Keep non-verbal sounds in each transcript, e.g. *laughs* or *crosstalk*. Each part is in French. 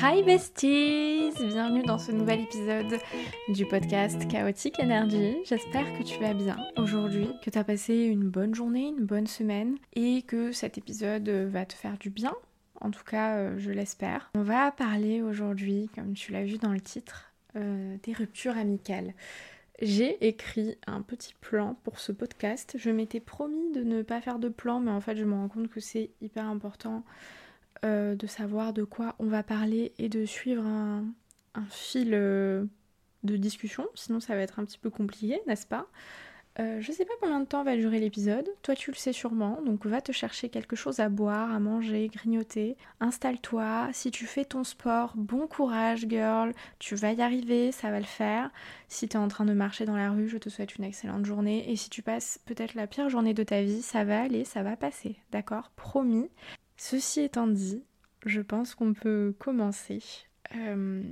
Hi besties Bienvenue dans ce nouvel épisode du podcast Chaotique Energy. J'espère que tu vas bien aujourd'hui, que tu as passé une bonne journée, une bonne semaine et que cet épisode va te faire du bien. En tout cas, euh, je l'espère. On va parler aujourd'hui, comme tu l'as vu dans le titre, euh, des ruptures amicales. J'ai écrit un petit plan pour ce podcast. Je m'étais promis de ne pas faire de plan, mais en fait, je me rends compte que c'est hyper important euh, de savoir de quoi on va parler et de suivre un, fil euh, de discussion, sinon ça va être un petit peu compliqué, n'est-ce pas? Euh, je sais pas combien de temps va durer l'épisode, toi tu le sais sûrement, donc va te chercher quelque chose à boire, à manger, grignoter, installe-toi, si tu fais ton sport, bon courage girl, tu vas y arriver, ça va le faire. Si tu es en train de marcher dans la rue, je te souhaite une excellente journée, et si tu passes peut-être la pire journée de ta vie, ça va aller, ça va passer, d'accord? Promis. Ceci étant dit, je pense qu'on peut commencer euh,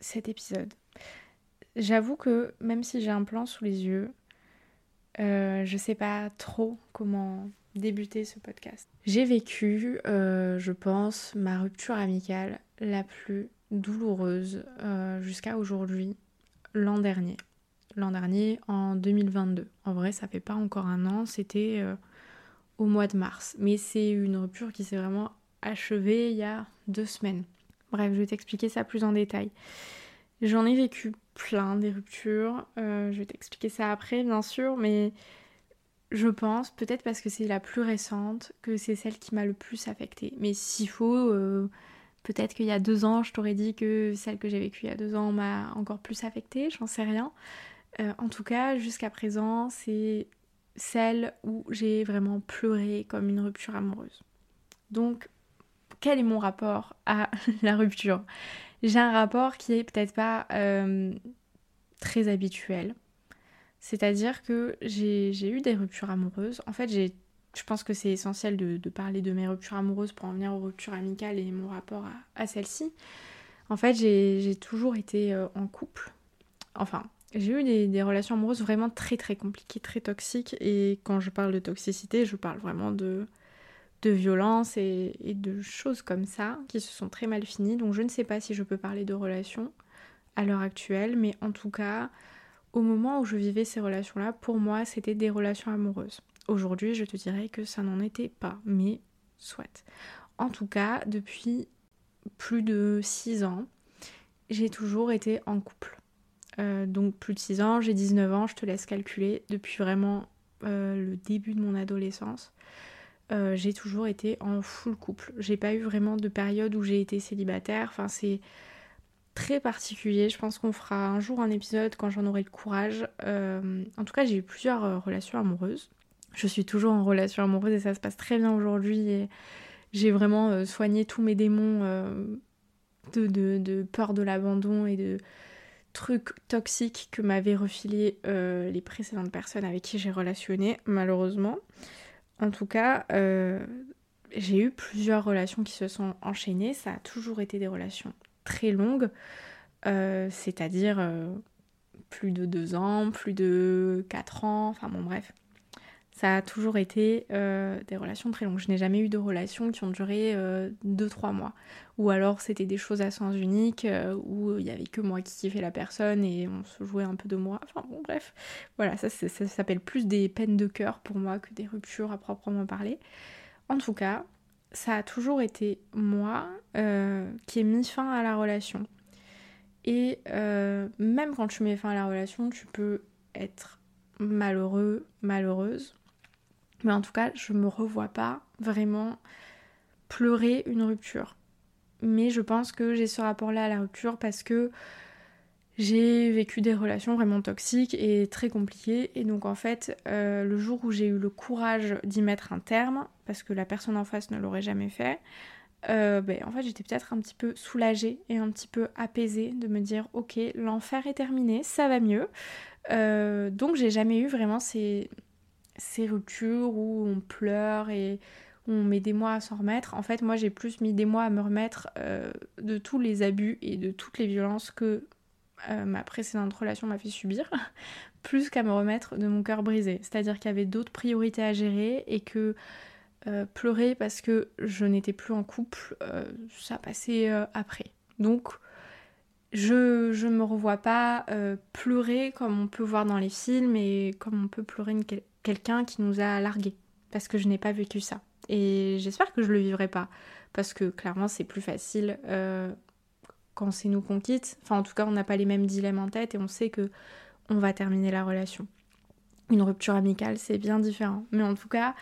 cet épisode. J'avoue que même si j'ai un plan sous les yeux, euh, je sais pas trop comment débuter ce podcast. J'ai vécu, euh, je pense, ma rupture amicale la plus douloureuse jusqu'à aujourd'hui, l'an dernier. L'an dernier, en 2022. En vrai, ça fait pas encore un an, c'était au mois de mars. Mais c'est une rupture qui s'est vraiment achevée il y a deux semaines. Bref, je vais t'expliquer ça plus en détail. J'en ai vécu plein des ruptures. Euh, je vais t'expliquer ça après, bien sûr, mais je pense, peut-être parce que c'est la plus récente, que c'est celle qui m'a le plus affectée. Mais s'il faut, euh, peut-être qu'il y a deux ans, je t'aurais dit que celle que j'ai vécue il y a deux ans m'a encore plus affectée, j'en sais rien. Euh, en tout cas, jusqu'à présent, c'est celle où j'ai vraiment pleuré comme une rupture amoureuse. Donc, quel est mon rapport à *laughs* la rupture? J'ai un rapport qui est peut-être pas euh, très habituel. C'est-à-dire que j'ai eu des ruptures amoureuses. En fait, je pense que c'est essentiel de, parler de mes ruptures amoureuses pour en venir aux ruptures amicales et mon rapport à, à celle-ci. En fait, j'ai toujours été euh, en couple. Enfin, j'ai eu des, relations amoureuses vraiment très très compliquées, très toxiques. Et quand je parle de toxicité, je parle vraiment de, de violence et, de choses comme ça qui se sont très mal finies. Donc je ne sais pas si je peux parler de relations à l'heure actuelle, mais en tout cas, au moment où je vivais ces relations-là, pour moi, c'était des relations amoureuses. Aujourd'hui, je te dirais que ça n'en était pas, mais soit. En tout cas, depuis plus de 6 ans, j'ai toujours été en couple. Euh, donc plus de 6 ans, j'ai 19 ans, je te laisse calculer, depuis vraiment euh, le début de mon adolescence. Euh, j'ai toujours été en full couple. J'ai pas eu vraiment de période où j'ai été célibataire. Enfin, c'est très particulier. Je pense qu'on fera un jour un épisode quand j'en aurai le courage. en tout cas, j'ai eu plusieurs relations amoureuses. Je suis toujours en relation amoureuse et ça se passe très bien aujourd'hui. J'ai vraiment soigné tous mes démons de, peur de l'abandon et de, trucs toxiques que m'avaient refilé euh, les précédentes personnes avec qui j'ai relationné, malheureusement. En tout cas, euh, j'ai eu plusieurs relations qui se sont enchaînées. Ça a toujours été des relations très longues, euh, c'est-à-dire plus de deux ans, plus de quatre ans, enfin bon bref. Ça a toujours été euh, des relations très longues. Je n'ai jamais eu de relations qui ont duré 2-3 euh, mois. Ou alors c'était des choses à sens unique, euh, où il n'y avait que moi qui kiffais la personne et on se jouait un peu de moi. Enfin bon, bref. Voilà, ça, s'appelle plus des peines de cœur pour moi que des ruptures à proprement parler. En tout cas, ça a toujours été moi qui ai mis fin à la relation. Et même quand tu mets fin à la relation, tu peux être malheureux, malheureuse mais en tout cas, je me revois pas vraiment pleurer une rupture. Mais je pense que j'ai ce rapport-là à la rupture parce que j'ai vécu des relations vraiment toxiques et très compliquées. Et donc en fait, euh, le jour où j'ai eu le courage d'y mettre un terme, parce que la personne en face ne l'aurait jamais fait, euh, ben, en fait j'étais peut-être un petit peu soulagée et un petit peu apaisée de me dire ok l'enfer est terminé, ça va mieux. Euh, donc j'ai jamais eu vraiment ces, ces ruptures où on pleure et où on met des mois à s'en remettre. En fait, moi, j'ai plus mis des mois à me remettre euh, de tous les abus et de toutes les violences que euh, ma précédente relation m'a fait subir, *laughs* plus qu'à me remettre de mon cœur brisé. C'est-à-dire qu'il y avait d'autres priorités à gérer et que pleurer parce que je n'étais plus en couple, ça passait après. Donc, je ne me revois pas pleurer comme on peut voir dans les films et comme on peut pleurer quelqu'un qui nous a largués. Parce que je n'ai pas vécu ça. Et j'espère que je le vivrai pas. Parce que clairement, c'est plus facile quand c'est nous qu'on quitte. Enfin, en tout cas, on n'a pas les mêmes dilemmes en tête et on sait que on va terminer la relation. Une rupture amicale, c'est bien différent. Mais en tout cas,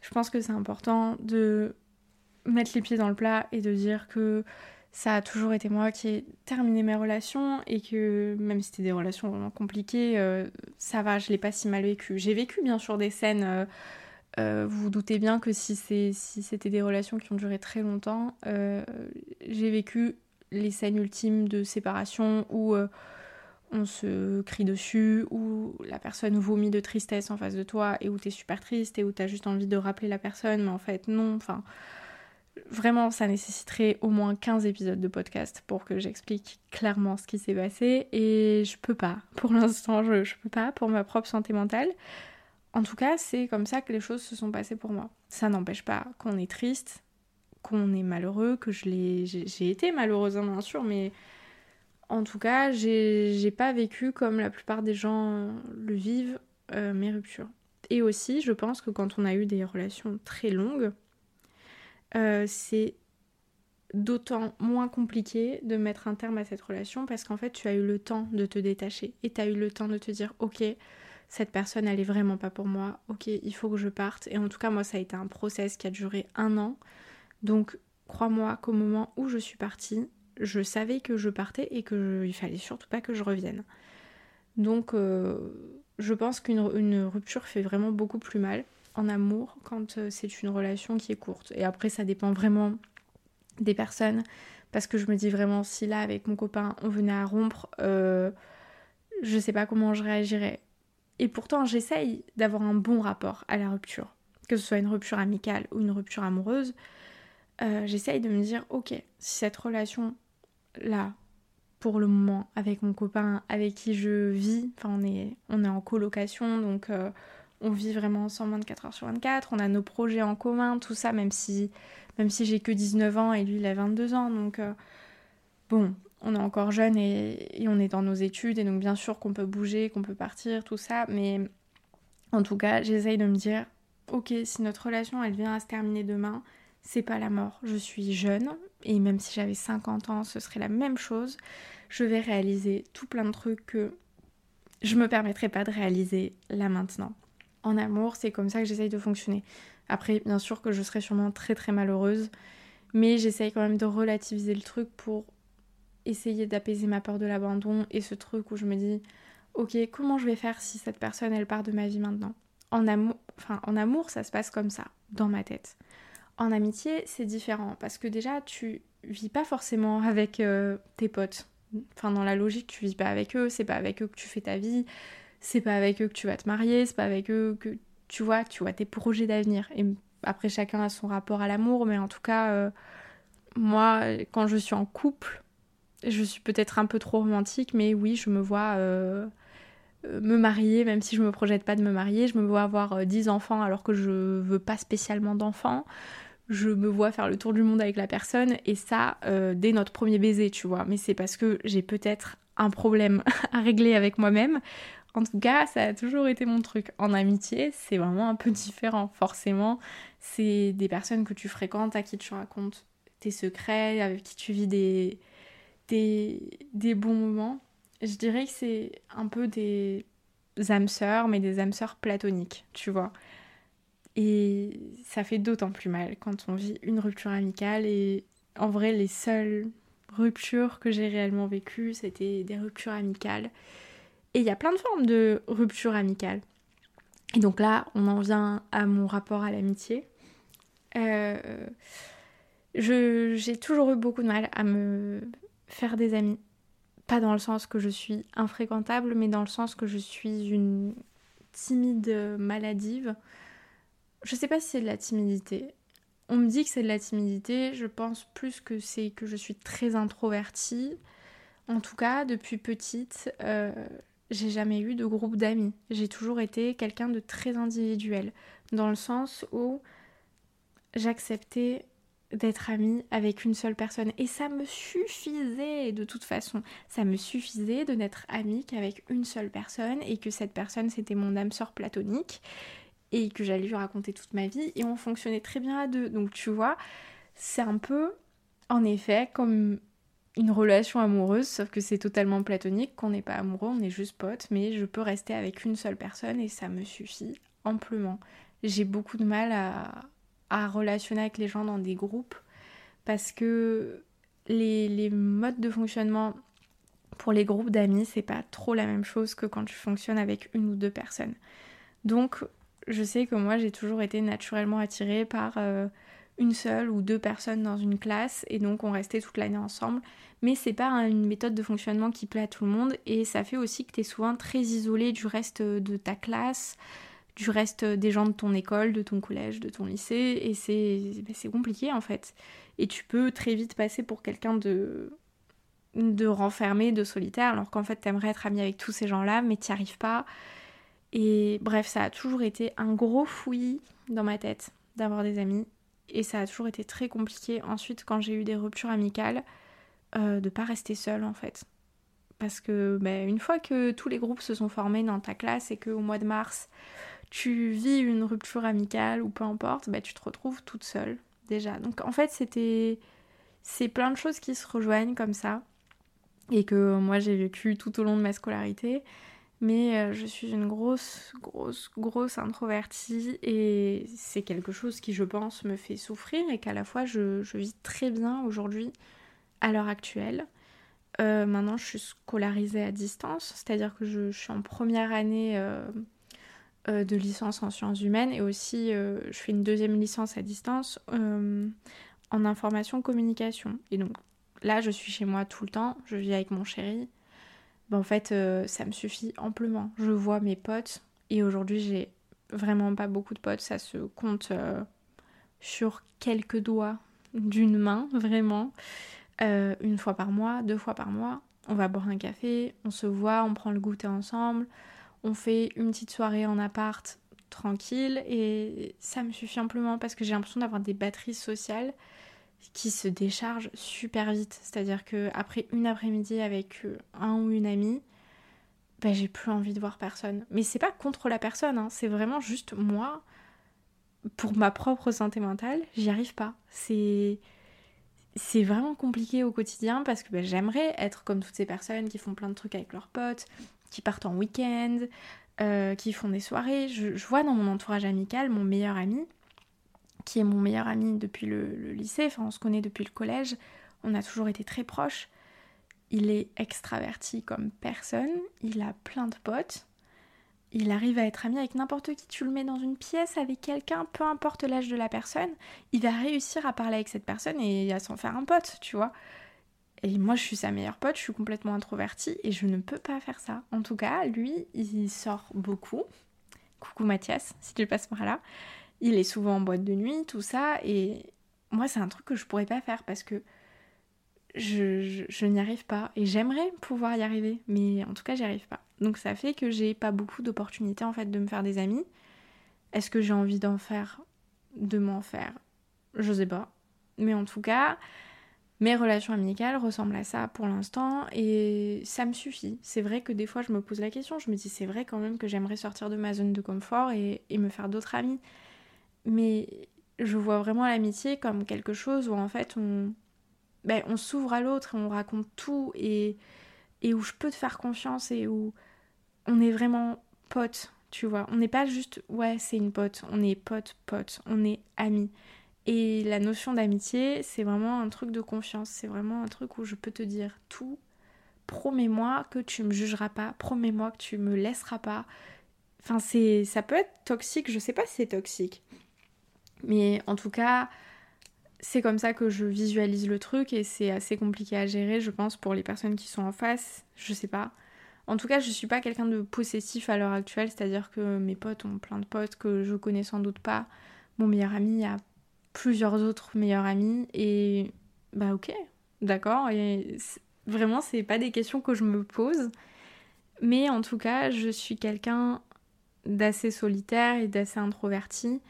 je pense que c'est important de mettre les pieds dans le plat et de dire que ça a toujours été moi qui ai terminé mes relations et que même si c'était des relations vraiment compliquées, euh, ça va, je l'ai pas si mal vécu. J'ai vécu bien sûr des scènes, euh, euh, vous vous doutez bien que si c'était si des relations qui ont duré très longtemps, j'ai vécu les scènes ultimes de séparation où on se crie dessus, où la personne vomit de tristesse en face de toi et où t'es super triste et où t'as juste envie de rappeler la personne, mais en fait non, enfin vraiment ça nécessiterait au moins 15 épisodes de podcast pour que j'explique clairement ce qui s'est passé et je peux pas, pour l'instant je, je peux pas pour ma propre santé mentale. En tout cas, c'est comme ça que les choses se sont passées pour moi. Ça n'empêche pas qu'on est triste, qu'on est malheureux, que je l'ai, j'ai été malheureuse hein, bien sûr, mais en tout cas, j'ai pas vécu comme la plupart des gens le vivent euh, mes ruptures. Et aussi, je pense que quand on a eu des relations très longues, euh, c'est d'autant moins compliqué de mettre un terme à cette relation parce qu'en fait, tu as eu le temps de te détacher et tu as eu le temps de te dire, ok, cette personne, elle est vraiment pas pour moi, ok, il faut que je parte. Et en tout cas, moi, ça a été un process qui a duré un an. Donc, crois-moi qu'au moment où je suis partie, je savais que je partais et qu'il fallait surtout pas que je revienne. Donc euh, je pense qu'une rupture fait vraiment beaucoup plus mal en amour quand euh, c'est une relation qui est courte. Et après ça dépend vraiment des personnes parce que je me dis vraiment si là avec mon copain on venait à rompre, euh, je sais pas comment je réagirais. Et pourtant j'essaye d'avoir un bon rapport à la rupture, que ce soit une rupture amicale ou une rupture amoureuse. j'essaye de me dire ok si cette relation là, pour le moment, avec mon copain avec qui je vis. Enfin, on est, on est en colocation, donc euh, on vit vraiment ensemble 24 heures sur 24. On a nos projets en commun, tout ça, même si, même si j'ai que 19 ans et lui, il a 22 ans. Donc, euh, bon, on est encore jeune et, on est dans nos études. Et donc, bien sûr qu'on peut bouger, qu'on peut partir, tout ça. Mais en tout cas, j'essaye de me dire, ok, si notre relation, elle vient à se terminer demain, c'est pas la mort. Je suis jeune, et même si j'avais 50 ans, ce serait la même chose. Je vais réaliser tout plein de trucs que je me permettrai pas de réaliser là maintenant. En amour, c'est comme ça que j'essaye de fonctionner. Après, bien sûr que je serai sûrement très très malheureuse, mais j'essaye quand même de relativiser le truc pour essayer d'apaiser ma peur de l'abandon et ce truc où je me dis, ok, comment je vais faire si cette personne elle part de ma vie maintenant? En amour, enfin en amour, ça se passe comme ça, dans ma tête. En amitié, c'est différent parce que déjà, tu vis pas forcément avec euh, tes potes. Enfin, dans la logique, tu vis pas avec eux, c'est pas avec eux que tu fais ta vie, c'est pas avec eux que tu vas te marier, c'est pas avec eux que tu vois, tu vois tes projets d'avenir. Et après, chacun a son rapport à l'amour, mais en tout cas, euh, moi, quand je suis en couple, je suis peut-être un peu trop romantique, mais oui, je me vois euh, me marier, même si je me projette pas de me marier, je me vois avoir 10 enfants alors que je veux pas spécialement d'enfants je me vois faire le tour du monde avec la personne et ça euh, dès notre premier baiser, tu vois. Mais c'est parce que j'ai peut-être un problème *laughs* à régler avec moi-même. En tout cas, ça a toujours été mon truc. En amitié, c'est vraiment un peu *laughs* différent. Forcément, c'est des personnes que tu fréquentes, à qui tu racontes tes secrets, avec qui tu vis des, des, bons moments. Je dirais que c'est un peu des âmes sœurs, mais des âmes sœurs platoniques, tu vois. Et ça fait d'autant plus mal quand on vit une rupture amicale. Et en vrai, les seules ruptures que j'ai réellement vécues, c'était des ruptures amicales. Et il y a plein de formes de ruptures amicales. Et donc là, on en vient à mon rapport à l'amitié. Euh, j'ai toujours eu beaucoup de mal à me faire des amis. Pas dans le sens que je suis infréquentable, mais dans le sens que je suis une timide maladive je sais pas si c'est de la timidité. On me dit que c'est de la timidité, je pense plus que c'est que je suis très introvertie. En tout cas, depuis petite, euh, j'ai jamais eu de groupe d'amis. J'ai toujours été quelqu'un de très individuel, dans le sens où j'acceptais d'être amie avec une seule personne. Et ça me suffisait de toute façon. Ça me suffisait de n'être amie qu'avec une seule personne et que cette personne c'était mon âme sœur platonique et que j'allais lui raconter toute ma vie et on fonctionnait très bien à deux. Donc tu vois, c'est un peu en effet comme une relation amoureuse, sauf que c'est totalement platonique, qu'on n'est pas amoureux, on est juste potes, mais je peux rester avec une seule personne et ça me suffit amplement. J'ai beaucoup de mal à, relationner avec les gens dans des groupes parce que les, les modes de fonctionnement pour les groupes d'amis, c'est pas trop la même chose que quand tu fonctionnes avec une ou deux personnes. Donc, je sais que moi, j'ai toujours été naturellement attirée par euh, une seule ou deux personnes dans une classe et donc on restait toute l'année ensemble. Mais c'est pas une méthode de fonctionnement qui plaît à tout le monde et ça fait aussi que tu es souvent très isolé du reste de ta classe, du reste des gens de ton école, de ton collège, de ton lycée, et c'est ben, compliqué en fait. Et tu peux très vite passer pour quelqu'un de de renfermé, de solitaire, alors qu'en fait t'aimerais être ami avec tous ces gens-là, mais t'y arrives pas. Et bref, ça a toujours été un gros fouillis dans ma tête d'avoir des amis, et ça a toujours été très compliqué ensuite quand j'ai eu des ruptures amicales, euh, de pas rester seule en fait. Parce que ben, une fois que tous les groupes se sont formés dans ta classe et qu'au mois de mars, tu vis une rupture amicale ou peu importe, bah, tu te retrouves toute seule déjà. Donc en fait, c'était c'est plein de choses qui se rejoignent comme ça et que moi j'ai vécu tout au long de ma scolarité. Mais euh, je suis une grosse, grosse, grosse introvertie et c'est quelque chose qui, je pense, me fait souffrir et qu'à la fois je, vis très bien aujourd'hui, à l'heure actuelle. Euh, maintenant, je suis scolarisée à distance, c'est-à-dire que je, suis en première année euh, de licence en sciences humaines et aussi je fais une deuxième licence à distance en information communication. Et donc là, je suis chez moi tout le temps, je vis avec mon chéri. Ben, en fait, ça me suffit amplement. Je vois mes potes et aujourd'hui, j'ai vraiment pas beaucoup de potes, ça se compte sur quelques doigts d'une main, vraiment. une fois par mois, deux fois par mois, on va boire un café, on se voit, on prend le goûter ensemble, on fait une petite soirée en appart tranquille et ça me suffit amplement parce que j'ai l'impression d'avoir des batteries sociales qui se déchargent super vite. C'est-à-dire que après une après-midi avec euh, un ou une amie, bah, j'ai plus envie de voir personne. Mais c'est pas contre la personne, hein. c'est vraiment juste moi, pour ma propre santé mentale, j'y arrive pas. C'est c'est vraiment compliqué au quotidien parce que bah, j'aimerais être comme toutes ces personnes qui font plein de trucs avec leurs potes, qui partent en week-end, euh, qui font des soirées. Je, vois dans mon entourage amical mon meilleur ami, qui est mon meilleur ami depuis le, lycée, enfin on se connaît depuis le collège, on a toujours été très proches. Il est extraverti comme personne, il a plein de potes, il arrive à être ami avec n'importe qui. Tu le mets dans une pièce avec quelqu'un, peu importe l'âge de la personne, il va réussir à parler avec cette personne et à s'en faire un pote, tu vois. Et moi, je suis sa meilleure pote, je suis complètement introvertie et je ne peux pas faire ça. En tout cas, lui, il sort beaucoup. Coucou Mathias, si tu passes par là. Il est souvent en boîte de nuit, tout ça. Et moi, c'est un truc que je pourrais pas faire parce que je, n'y arrive pas. Et j'aimerais pouvoir y arriver, mais en tout cas, j'y arrive pas. Donc ça fait que j'ai pas beaucoup d'opportunités en fait de me faire des amis. Est-ce que j'ai envie d'en faire De m'en faire? Je sais pas. Mais en tout cas, mes relations amicales ressemblent à ça pour l'instant et ça me suffit. C'est vrai que des fois je me pose la question, je me dis c'est vrai quand même que j'aimerais sortir de ma zone de confort et, me faire d'autres amis. Mais je vois vraiment l'amitié comme quelque chose où en fait on, ben, on s'ouvre à l'autre et on raconte tout et, et où je peux te faire confiance et où on est vraiment potes, tu vois. On n'est pas juste ouais c'est une pote, on est pote pote, on est amis. Et la notion d'amitié, c'est vraiment un truc de confiance. C'est vraiment un truc où je peux te dire tout. Promets-moi que tu me jugeras pas. Promets-moi que tu me laisseras pas. Enfin, c'est, ça peut être toxique. Je sais pas si c'est toxique. Mais en tout cas, c'est comme ça que je visualise le truc et c'est assez compliqué à gérer, je pense, pour les personnes qui sont en face. Je sais pas. En tout cas, je suis pas quelqu'un de possessif à l'heure actuelle, c'est-à-dire que mes potes ont plein de potes que je connais sans doute pas. Mon meilleur ami a plusieurs autres meilleurs amis et bah ok, d'accord. Et vraiment, c'est pas des questions que je me pose. Mais en tout cas, je suis quelqu'un d'assez solitaire et d'assez introverti.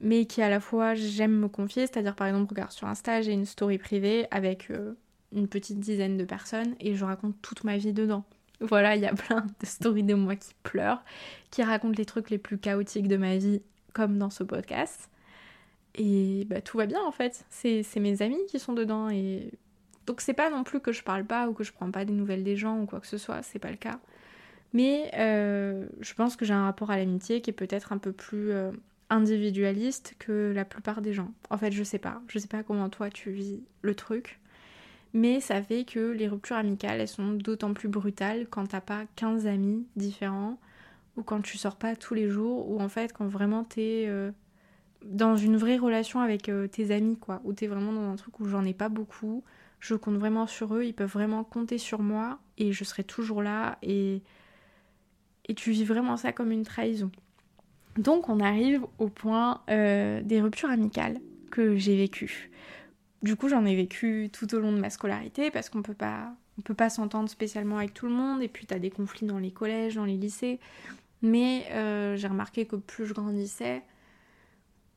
Mais qui à la fois j'aime me confier, c'est-à-dire par exemple, regarde sur Insta, j'ai une story privée avec euh, une petite dizaine de personnes et je raconte toute ma vie dedans. Voilà, il y a *laughs* plein de stories de moi qui pleurent, qui racontent les trucs les plus chaotiques de ma vie, comme dans ce podcast. Et bah, tout va bien en fait. C'est mes amis qui sont dedans. Et donc c'est pas non plus que je parle pas ou que je prends pas des nouvelles des gens ou quoi que ce soit, c'est pas le cas. Mais euh, je pense que j'ai un rapport à l'amitié qui est peut-être un peu plus euh, individualiste que la plupart des gens. En fait, je sais pas. Je sais pas comment toi tu vis le truc. Mais ça fait que les ruptures amicales, elles sont d'autant plus brutales quand t'as pas 15 amis différents ou quand tu sors pas tous les jours ou en fait quand vraiment t'es euh, dans une vraie relation avec euh, tes amis quoi, où t'es vraiment dans un truc où j'en ai pas beaucoup, je compte vraiment sur eux, ils peuvent vraiment compter sur moi et je serai toujours là et et tu vis vraiment ça comme une trahison. Donc on arrive au point euh, des ruptures amicales que j'ai vécues. Du coup j'en ai vécu tout au long de ma scolarité parce qu'on peut pas on peut pas s'entendre spécialement avec tout le monde et puis t'as des conflits dans les collèges, dans les lycées. Mais euh, j'ai remarqué que plus je grandissais,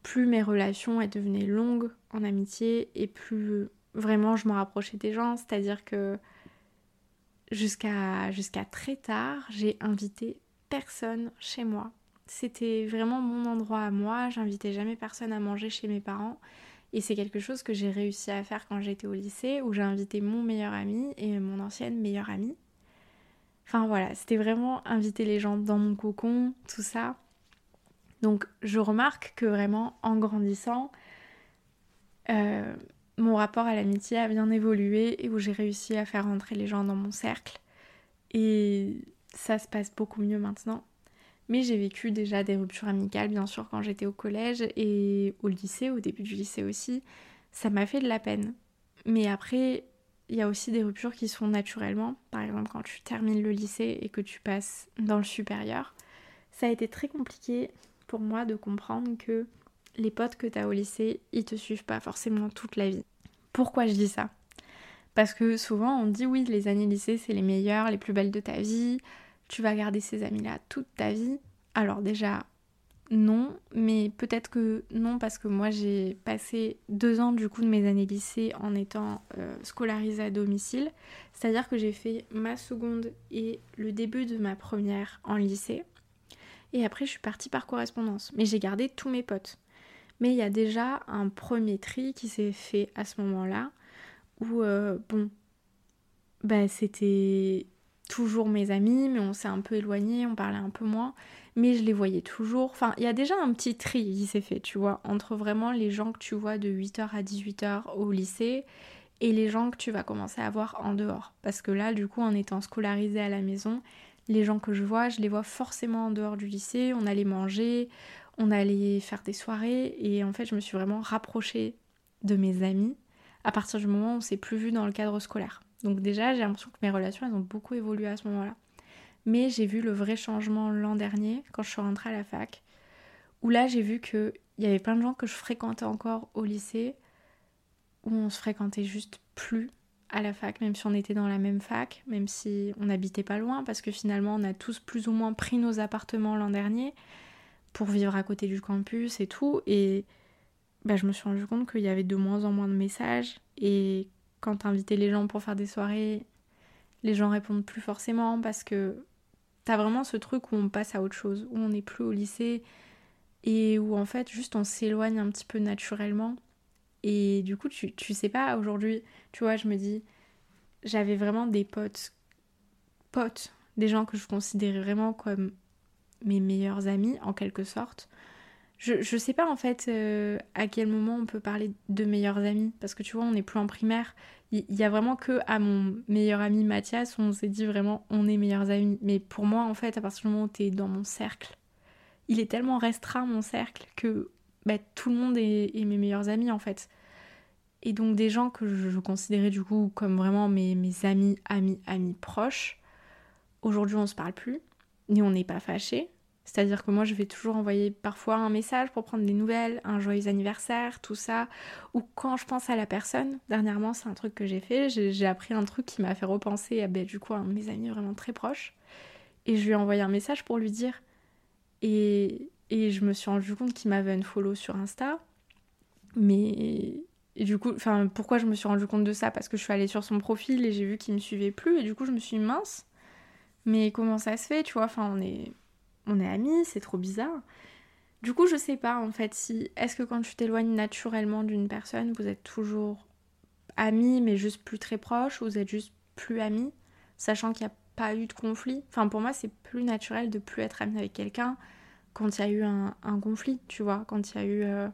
plus mes relations devenaient longues en amitié et plus vraiment je me rapprochais des gens. C'est-à-dire que jusqu'à jusqu'à très tard, j'ai invité personne chez moi. C'était vraiment mon endroit à moi. J'invitais jamais personne à manger chez mes parents. Et c'est quelque chose que j'ai réussi à faire quand j'étais au lycée, où j'ai invité mon meilleur ami et mon ancienne meilleure amie. Enfin voilà, c'était vraiment inviter les gens dans mon cocon, tout ça. Donc je remarque que vraiment en grandissant, euh, mon rapport à l'amitié a bien évolué et où j'ai réussi à faire rentrer les gens dans mon cercle. Et ça se passe beaucoup mieux maintenant. Mais j'ai vécu déjà des ruptures amicales, bien sûr, quand j'étais au collège et au lycée, au début du lycée aussi. Ça m'a fait de la peine. Mais après, il y a aussi des ruptures qui sont naturellement. Par exemple, quand tu termines le lycée et que tu passes dans le supérieur. Ça a été très compliqué pour moi de comprendre que les potes que tu as au lycée, ils te suivent pas forcément toute la vie. Pourquoi je dis ça? Parce que souvent on dit oui, les années lycée c'est les meilleures, les plus belles de ta vie, tu vas garder ces amis-là toute ta vie. Alors déjà, non, mais peut-être que non parce que moi j'ai passé deux ans du coup de mes années lycée en étant euh, scolarisée à domicile. C'est-à-dire que j'ai fait ma seconde et le début de ma première en lycée. Et après je suis partie par correspondance. Mais j'ai gardé tous mes potes. Mais il y a déjà un premier tri qui s'est fait à ce moment-là où, euh, bon, bah c'était toujours mes amis, mais on s'est un peu éloigné, on parlait un peu moins, mais je les voyais toujours. Enfin, il y a déjà un petit tri qui s'est fait, tu vois, entre vraiment les gens que tu vois de 8h à 18h au lycée et les gens que tu vas commencer à voir en dehors. Parce que là, du coup, en étant scolarisé à la maison, les gens que je vois, je les vois forcément en dehors du lycée, on allait manger, on allait faire des soirées, et en fait, je me suis vraiment rapprochée de mes amis à partir du moment où on s'est plus vu dans le cadre scolaire. Donc déjà, j'ai l'impression que mes relations, elles ont beaucoup évolué à ce moment-là. Mais j'ai vu le vrai changement l'an dernier, quand je suis rentrée à la fac, où là, j'ai vu qu'il y avait plein de gens que je fréquentais encore au lycée, où on se fréquentait juste plus à la fac, même si on était dans la même fac, même si on n'habitait pas loin, parce que finalement, on a tous plus ou moins pris nos appartements l'an dernier pour vivre à côté du campus et tout. Et bah, je me suis rendu compte qu'il y avait de moins en moins de messages et quand t'invitais les gens pour faire des soirées, les gens répondent plus forcément parce que t'as vraiment ce truc où on passe à autre chose, où on n'est plus au lycée et où en fait juste on s'éloigne un petit peu naturellement. Et du coup, tu, tu sais pas, aujourd'hui, tu vois, je me dis, j'avais vraiment des potes, potes, des gens que je considérais vraiment comme mes meilleurs amis en quelque sorte, je, je sais pas en fait euh, à quel moment on peut parler de meilleurs amis. Parce que tu vois on n'est plus en primaire. Il y, a vraiment que à mon meilleur ami Mathias on s'est dit vraiment on est meilleurs amis. Mais pour moi en fait à partir du moment où t'es dans mon cercle il est tellement restreint mon cercle que bah, tout le monde est, mes meilleurs amis en fait. Et donc des gens que je, considérais du coup comme vraiment mes, amis amis amis proches aujourd'hui on se parle plus. Ni on n'est pas fâchés c'est-à-dire que moi, je vais toujours envoyer parfois un message pour prendre des nouvelles, un joyeux anniversaire, tout ça. Ou quand je pense à la personne, dernièrement, c'est un truc que j'ai fait. J'ai appris un truc qui m'a fait repenser à ben, du coup, mes amis vraiment très proches. Et je lui ai envoyé un message pour lui dire. Et et je me suis rendu compte qu'il m'avait un follow sur Insta. Mais et du coup, enfin, pourquoi je me suis rendu compte de ça? Parce que je suis allée sur son profil et j'ai vu qu'il me suivait plus et du coup, je me suis mince. Mais comment ça se fait, tu vois Enfin, on est, on est amis, c'est trop bizarre. Du coup, je sais pas en fait si est-ce que quand tu t'éloignes naturellement d'une personne, vous êtes toujours amis mais juste plus très proches, ou vous êtes juste plus amis, sachant qu'il n'y a pas eu de conflit? Enfin, pour moi, c'est plus naturel de plus être ami avec quelqu'un quand il y a eu un, conflit, tu vois, quand il y a eu euh,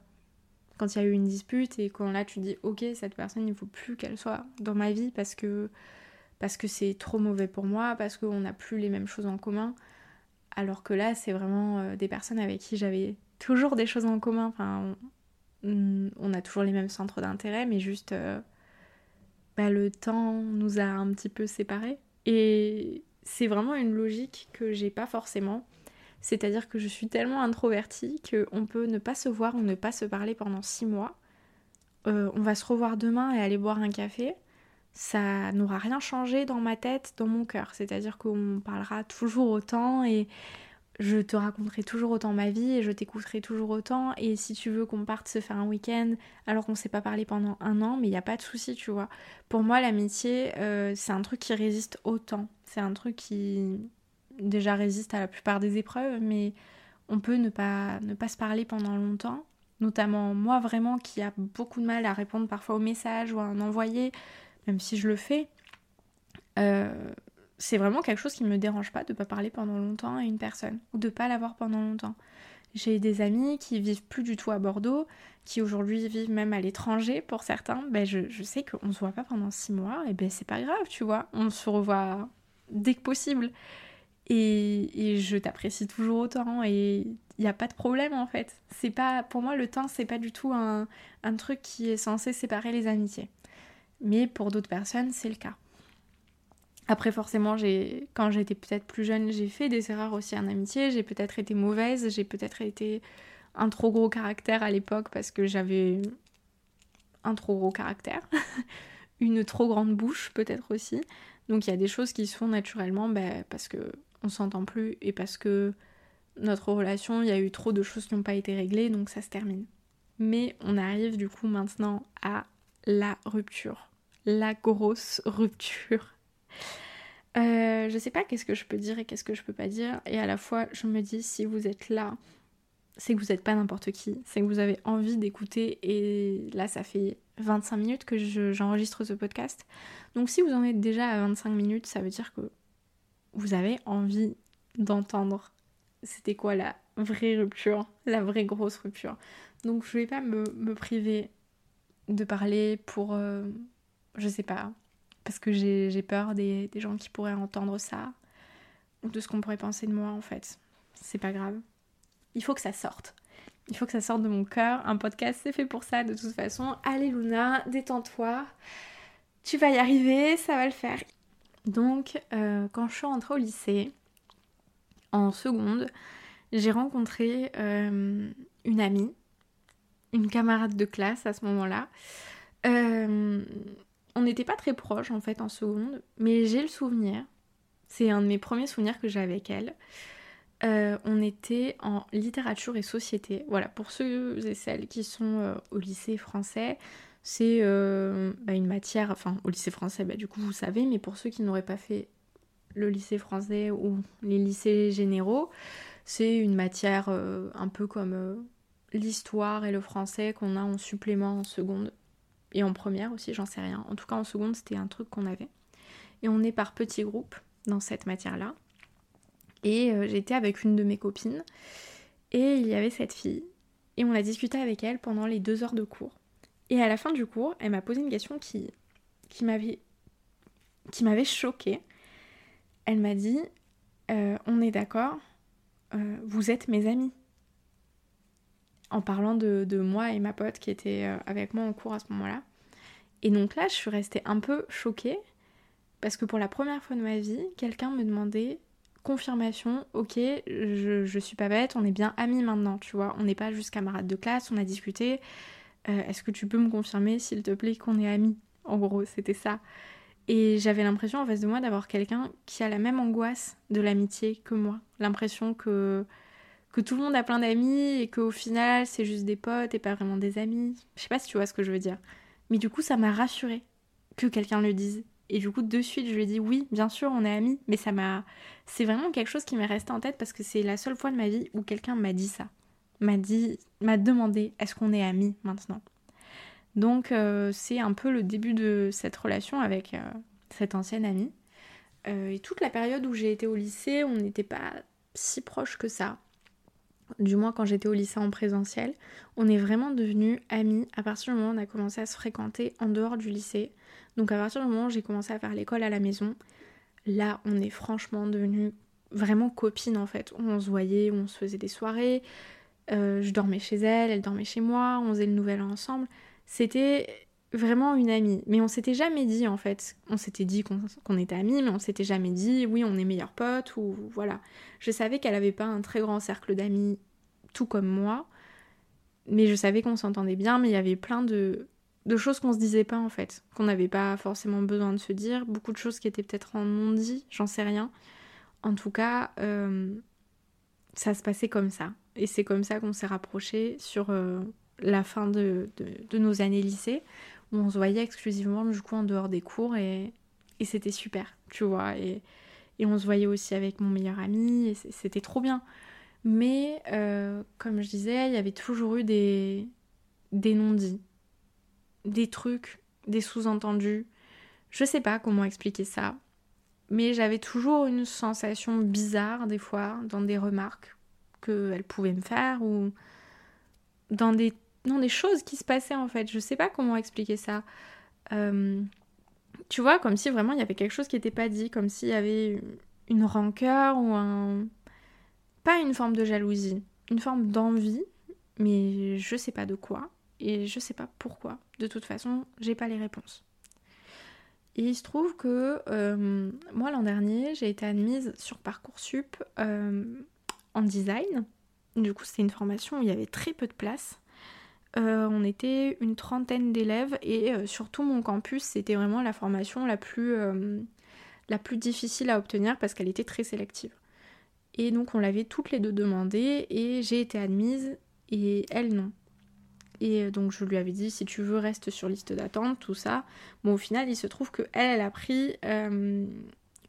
quand il y a eu une dispute et quand là tu dis ok cette personne il faut plus qu'elle soit dans ma vie parce que parce que c'est trop mauvais pour moi, parce qu'on n'a plus les mêmes choses en commun. Alors que là c'est vraiment euh, des personnes avec qui j'avais toujours des choses en commun. Enfin on, a toujours les mêmes centres d'intérêt mais juste euh, bah, le temps nous a un petit peu séparés. Et c'est vraiment une logique que j'ai pas forcément. C'est-à-dire que je suis tellement introvertie qu'on peut ne pas se voir ou ne pas se parler pendant six mois. Euh, on va se revoir demain et aller boire un café. Ça n'aura rien changé dans ma tête, dans mon cœur. C'est-à-dire qu'on parlera toujours autant et je te raconterai toujours autant ma vie et je t'écouterai toujours autant. Et si tu veux qu'on parte se faire un week-end alors qu'on ne s'est pas parlé pendant un an, mais il n'y a pas de souci, tu vois. Pour moi, l'amitié, euh, c'est un truc qui résiste autant. C'est un truc qui, déjà résiste à la plupart des épreuves, mais on peut ne pas, ne pas se parler pendant longtemps. Notamment moi vraiment qui a beaucoup de mal à répondre parfois aux messages ou à en envoyer, même si je le fais. Euh, c'est vraiment quelque chose qui ne me dérange pas de ne pas parler pendant longtemps à une personne ou de ne pas l'avoir pendant longtemps. J'ai des amis qui vivent plus du tout à Bordeaux, qui aujourd'hui vivent même à l'étranger pour certains. Ben je, je sais qu'on ne se voit pas pendant six mois, et ben c'est pas grave, tu vois. On se revoit dès que possible. Et, je t'apprécie toujours autant et il n'y a pas de problème en fait. C'est pas, pour moi, le temps, c'est pas du tout un, truc qui est censé séparer les amitiés. Mais pour d'autres personnes, c'est le cas. Après, forcément, quand j'étais peut-être plus jeune, j'ai fait des erreurs aussi en amitié. J'ai peut-être été mauvaise, j'ai peut-être été un trop gros caractère à l'époque parce que j'avais un trop gros caractère. *laughs* Une trop grande bouche, peut-être aussi. Donc il y a des choses qui se font naturellement bah, parce que on s'entend plus et parce que notre relation, il y a eu trop de choses qui n'ont pas été réglées, donc ça se termine. Mais on arrive du coup maintenant à la rupture. La grosse rupture. Euh, je sais pas qu'est-ce que je peux dire et qu'est-ce que je peux pas dire. Et à la fois, je me dis, si vous êtes là, c'est que vous n'êtes pas n'importe qui. C'est que vous avez envie d'écouter. Et là, ça fait 25 minutes que j'enregistre ce podcast. Donc si vous en êtes déjà à 25 minutes, ça veut dire que vous avez envie d'entendre c'était quoi la vraie rupture, la vraie grosse rupture. Donc je vais pas me, priver de parler pour, euh, je sais pas, parce que j'ai peur des, des, gens qui pourraient entendre ça, ou de ce qu'on pourrait penser de moi en fait. C'est pas grave. Il faut que ça sorte. Il faut que ça sorte de mon cœur. Un podcast, c'est fait pour ça de toute façon. Allez Luna, détends-toi. Tu vas y arriver, ça va le faire. Donc, euh, quand je suis rentrée au lycée, en seconde, j'ai rencontré euh, une amie, une camarade de classe à ce moment-là. Euh, on n'était pas très proches en fait en seconde, mais j'ai le souvenir, c'est un de mes premiers souvenirs que j'ai avec elle. on était en littérature et société. Voilà, pour ceux et celles qui sont au lycée français, c'est euh, bah, une matière, enfin au lycée français, bah, du coup vous savez, mais pour ceux qui n'auraient pas fait le lycée français ou les lycées généraux, c'est une matière euh, un peu comme euh, l'histoire et le français qu'on a en supplément en seconde et en première aussi, j'en sais rien. En tout cas en seconde c'était un truc qu'on avait. Et on est par petits groupes dans cette matière-là. Et j'étais avec une de mes copines et il y avait cette fille et on a discuté avec elle pendant les deux heures de cours. Et à la fin du cours, elle m'a posé une question qui, qui m'avait qui m'avait choquée. Elle m'a dit euh, On est d'accord, euh, vous êtes mes amis. En parlant de, moi et ma pote qui était euh, avec moi en cours à ce moment-là. Et donc là, je suis restée un peu choquée parce que pour la première fois de ma vie, quelqu'un me demandait confirmation, ok, je, je suis pas bête, on est bien amis maintenant, tu vois, on n'est pas juste camarades de classe, on a discuté, euh, est-ce que tu peux me confirmer, s'il te plaît, qu'on est amis? En gros, c'était ça. Et j'avais l'impression en face de moi d'avoir quelqu'un qui a la même angoisse de l'amitié que moi. L'impression que, que tout le monde a plein d'amis et qu'au final c'est juste des potes et pas vraiment des amis. Je sais pas si tu vois ce que je veux dire. Mais du coup ça m'a rassurée que quelqu'un le dise. Et du coup de suite je lui ai dit oui bien sûr on est amis. Mais ça m'a... C'est vraiment quelque chose qui m'est resté en tête parce que c'est la seule fois de ma vie où quelqu'un m'a dit ça. M'a dit... m'a demandé est-ce qu'on est amis maintenant? Donc euh, c'est un peu le début de cette relation avec euh, cette ancienne amie. Euh, et toute la période où j'ai été au lycée, on n'était pas si proches que ça du moins quand j'étais au lycée en présentiel, on est vraiment devenus amis à partir du moment où on a commencé à se fréquenter en dehors du lycée. Donc à partir du moment où j'ai commencé à faire l'école à la maison, là on est franchement devenus vraiment copines en fait. On se voyait, on se faisait des soirées, euh, je dormais chez elle, elle dormait chez moi, on faisait le nouvel ensemble. C'était vraiment une amie. Mais on s'était jamais dit en fait. On s'était dit qu'on était amis, mais on s'était jamais dit oui, on est meilleurs potes ou voilà. Je savais qu'elle avait pas un très grand cercle d'amis, tout comme moi. Mais je savais qu'on s'entendait bien, mais il y avait plein de, de choses qu'on se disait pas en fait. Qu'on n'avait pas forcément besoin de se dire. Beaucoup de choses qui étaient peut-être en non-dit, j'en sais rien. En tout cas, euh, ça se passait comme ça. Et c'est comme ça qu'on s'est rapprochés sur euh, la fin de, de, nos années lycée on se voyait exclusivement du coup en dehors des cours et, et c'était super, tu vois. Et, et, on se voyait aussi avec mon meilleur ami et c'était trop bien. Mais euh, comme je disais, il y avait toujours eu des, des non-dits, des trucs, des sous-entendus. Je sais pas comment expliquer ça, mais j'avais toujours une sensation bizarre des fois dans des remarques qu'elle pouvait me faire ou dans des non, des choses qui se passaient en fait. Je sais pas comment expliquer ça. Euh, tu vois, comme si vraiment il y avait quelque chose qui n'était pas dit, comme s'il y avait une rancœur ou un. Pas une forme de jalousie, une forme d'envie, mais je sais pas de quoi et je sais pas pourquoi. De toute façon, j'ai pas les réponses. Et il se trouve que euh, moi l'an dernier, j'ai été admise sur Parcoursup euh, en design. Du coup, c'était une formation où il y avait très peu de place. Euh, on était une trentaine d'élèves et euh, sur tout mon campus, c'était vraiment la formation la plus, euh, la plus difficile à obtenir parce qu'elle était très sélective. Et donc on l'avait toutes les deux demandé et j'ai été admise et elle non. Et donc je lui avais dit si tu veux reste sur liste d'attente, tout ça. Bon au final il se trouve que elle, elle a pris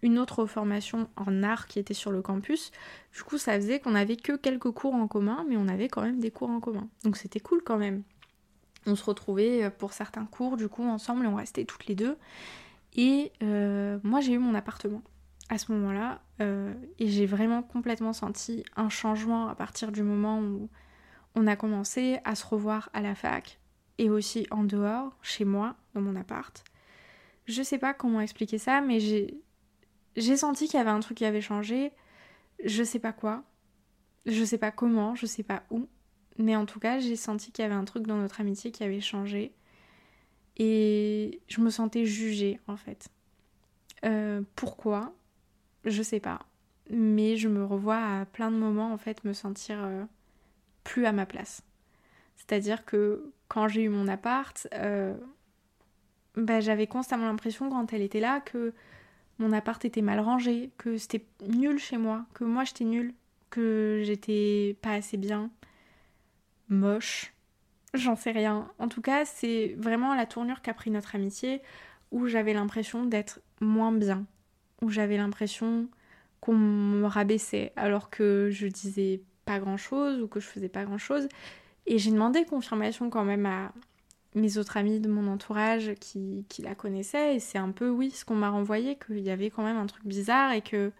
une autre formation en art qui était sur le campus. Du coup, ça faisait qu'on avait que quelques cours en commun, mais on avait quand même des cours en commun. Donc c'était cool quand même. On se retrouvait euh, pour certains cours, du coup, ensemble, et on restait toutes les deux. Et euh, moi, j'ai eu mon appartement à ce moment-là, euh, et j'ai vraiment complètement senti un changement à partir du moment où on a commencé à se revoir à la fac, et aussi en dehors, chez moi, dans mon appart. Je sais pas comment expliquer ça, mais j'ai j'ai senti qu'il y avait un truc qui avait changé. Je sais pas quoi. Je sais pas comment, je sais pas où. Mais en tout cas, j'ai senti qu'il y avait un truc dans notre amitié qui avait changé. Et je me sentais jugée, en fait. Euh, pourquoi? Je sais pas. Mais je me revois à plein de moments, en fait, me sentir euh, plus à ma place. C'est-à-dire que quand j'ai eu mon appart, euh, bah, j'avais constamment l'impression, quand elle était là, que mon appart était mal rangé, que c'était nul chez moi, que moi j'étais nulle, que j'étais pas assez bien, moche, j'en sais rien. En tout cas, c'est vraiment la tournure qu'a pris notre amitié où j'avais l'impression d'être moins bien, où j'avais l'impression qu'on me rabaissait alors que je disais pas grand chose ou que je faisais pas grand chose. Et j'ai demandé confirmation quand même à, mes autres amis de mon entourage qui, la connaissaient et c'est un peu oui ce qu'on m'a renvoyé qu'il y avait quand même un truc bizarre et que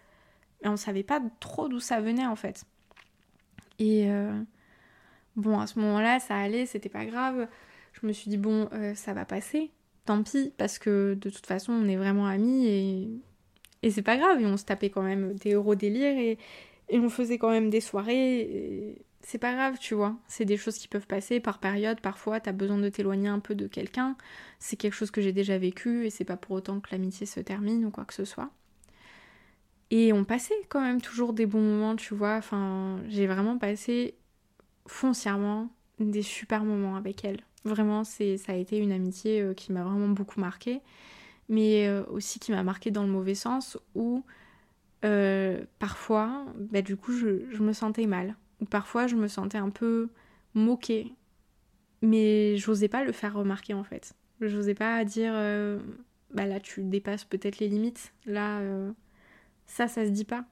on savait pas trop d'où ça venait en fait. Et euh, bon à ce moment-là ça allait c'était pas grave. Je me suis dit bon euh, ça va passer. Tant pis parce que de toute façon on est vraiment amis et, et c'est pas grave. Et on se tapait quand même des euros délire et, et on faisait quand même des soirées et, c'est pas grave, tu vois. C'est des choses qui peuvent passer par période. Parfois, t'as besoin de t'éloigner un peu de quelqu'un. C'est quelque chose que j'ai déjà vécu et c'est pas pour autant que l'amitié se termine ou quoi que ce soit. Et on passait quand même toujours des bons moments, tu vois. Enfin, j'ai vraiment passé foncièrement des super moments avec elle. Vraiment, c'est, ça a été une amitié euh, qui m'a vraiment beaucoup marqué, mais euh, aussi qui m'a marqué dans le mauvais sens où euh, parfois, bah, du coup, je me sentais mal où parfois je me sentais un peu moquée, mais j'osais pas le faire remarquer en fait. J'osais pas dire euh, bah là tu dépasses peut-être les limites, là euh, ça ça se dit pas.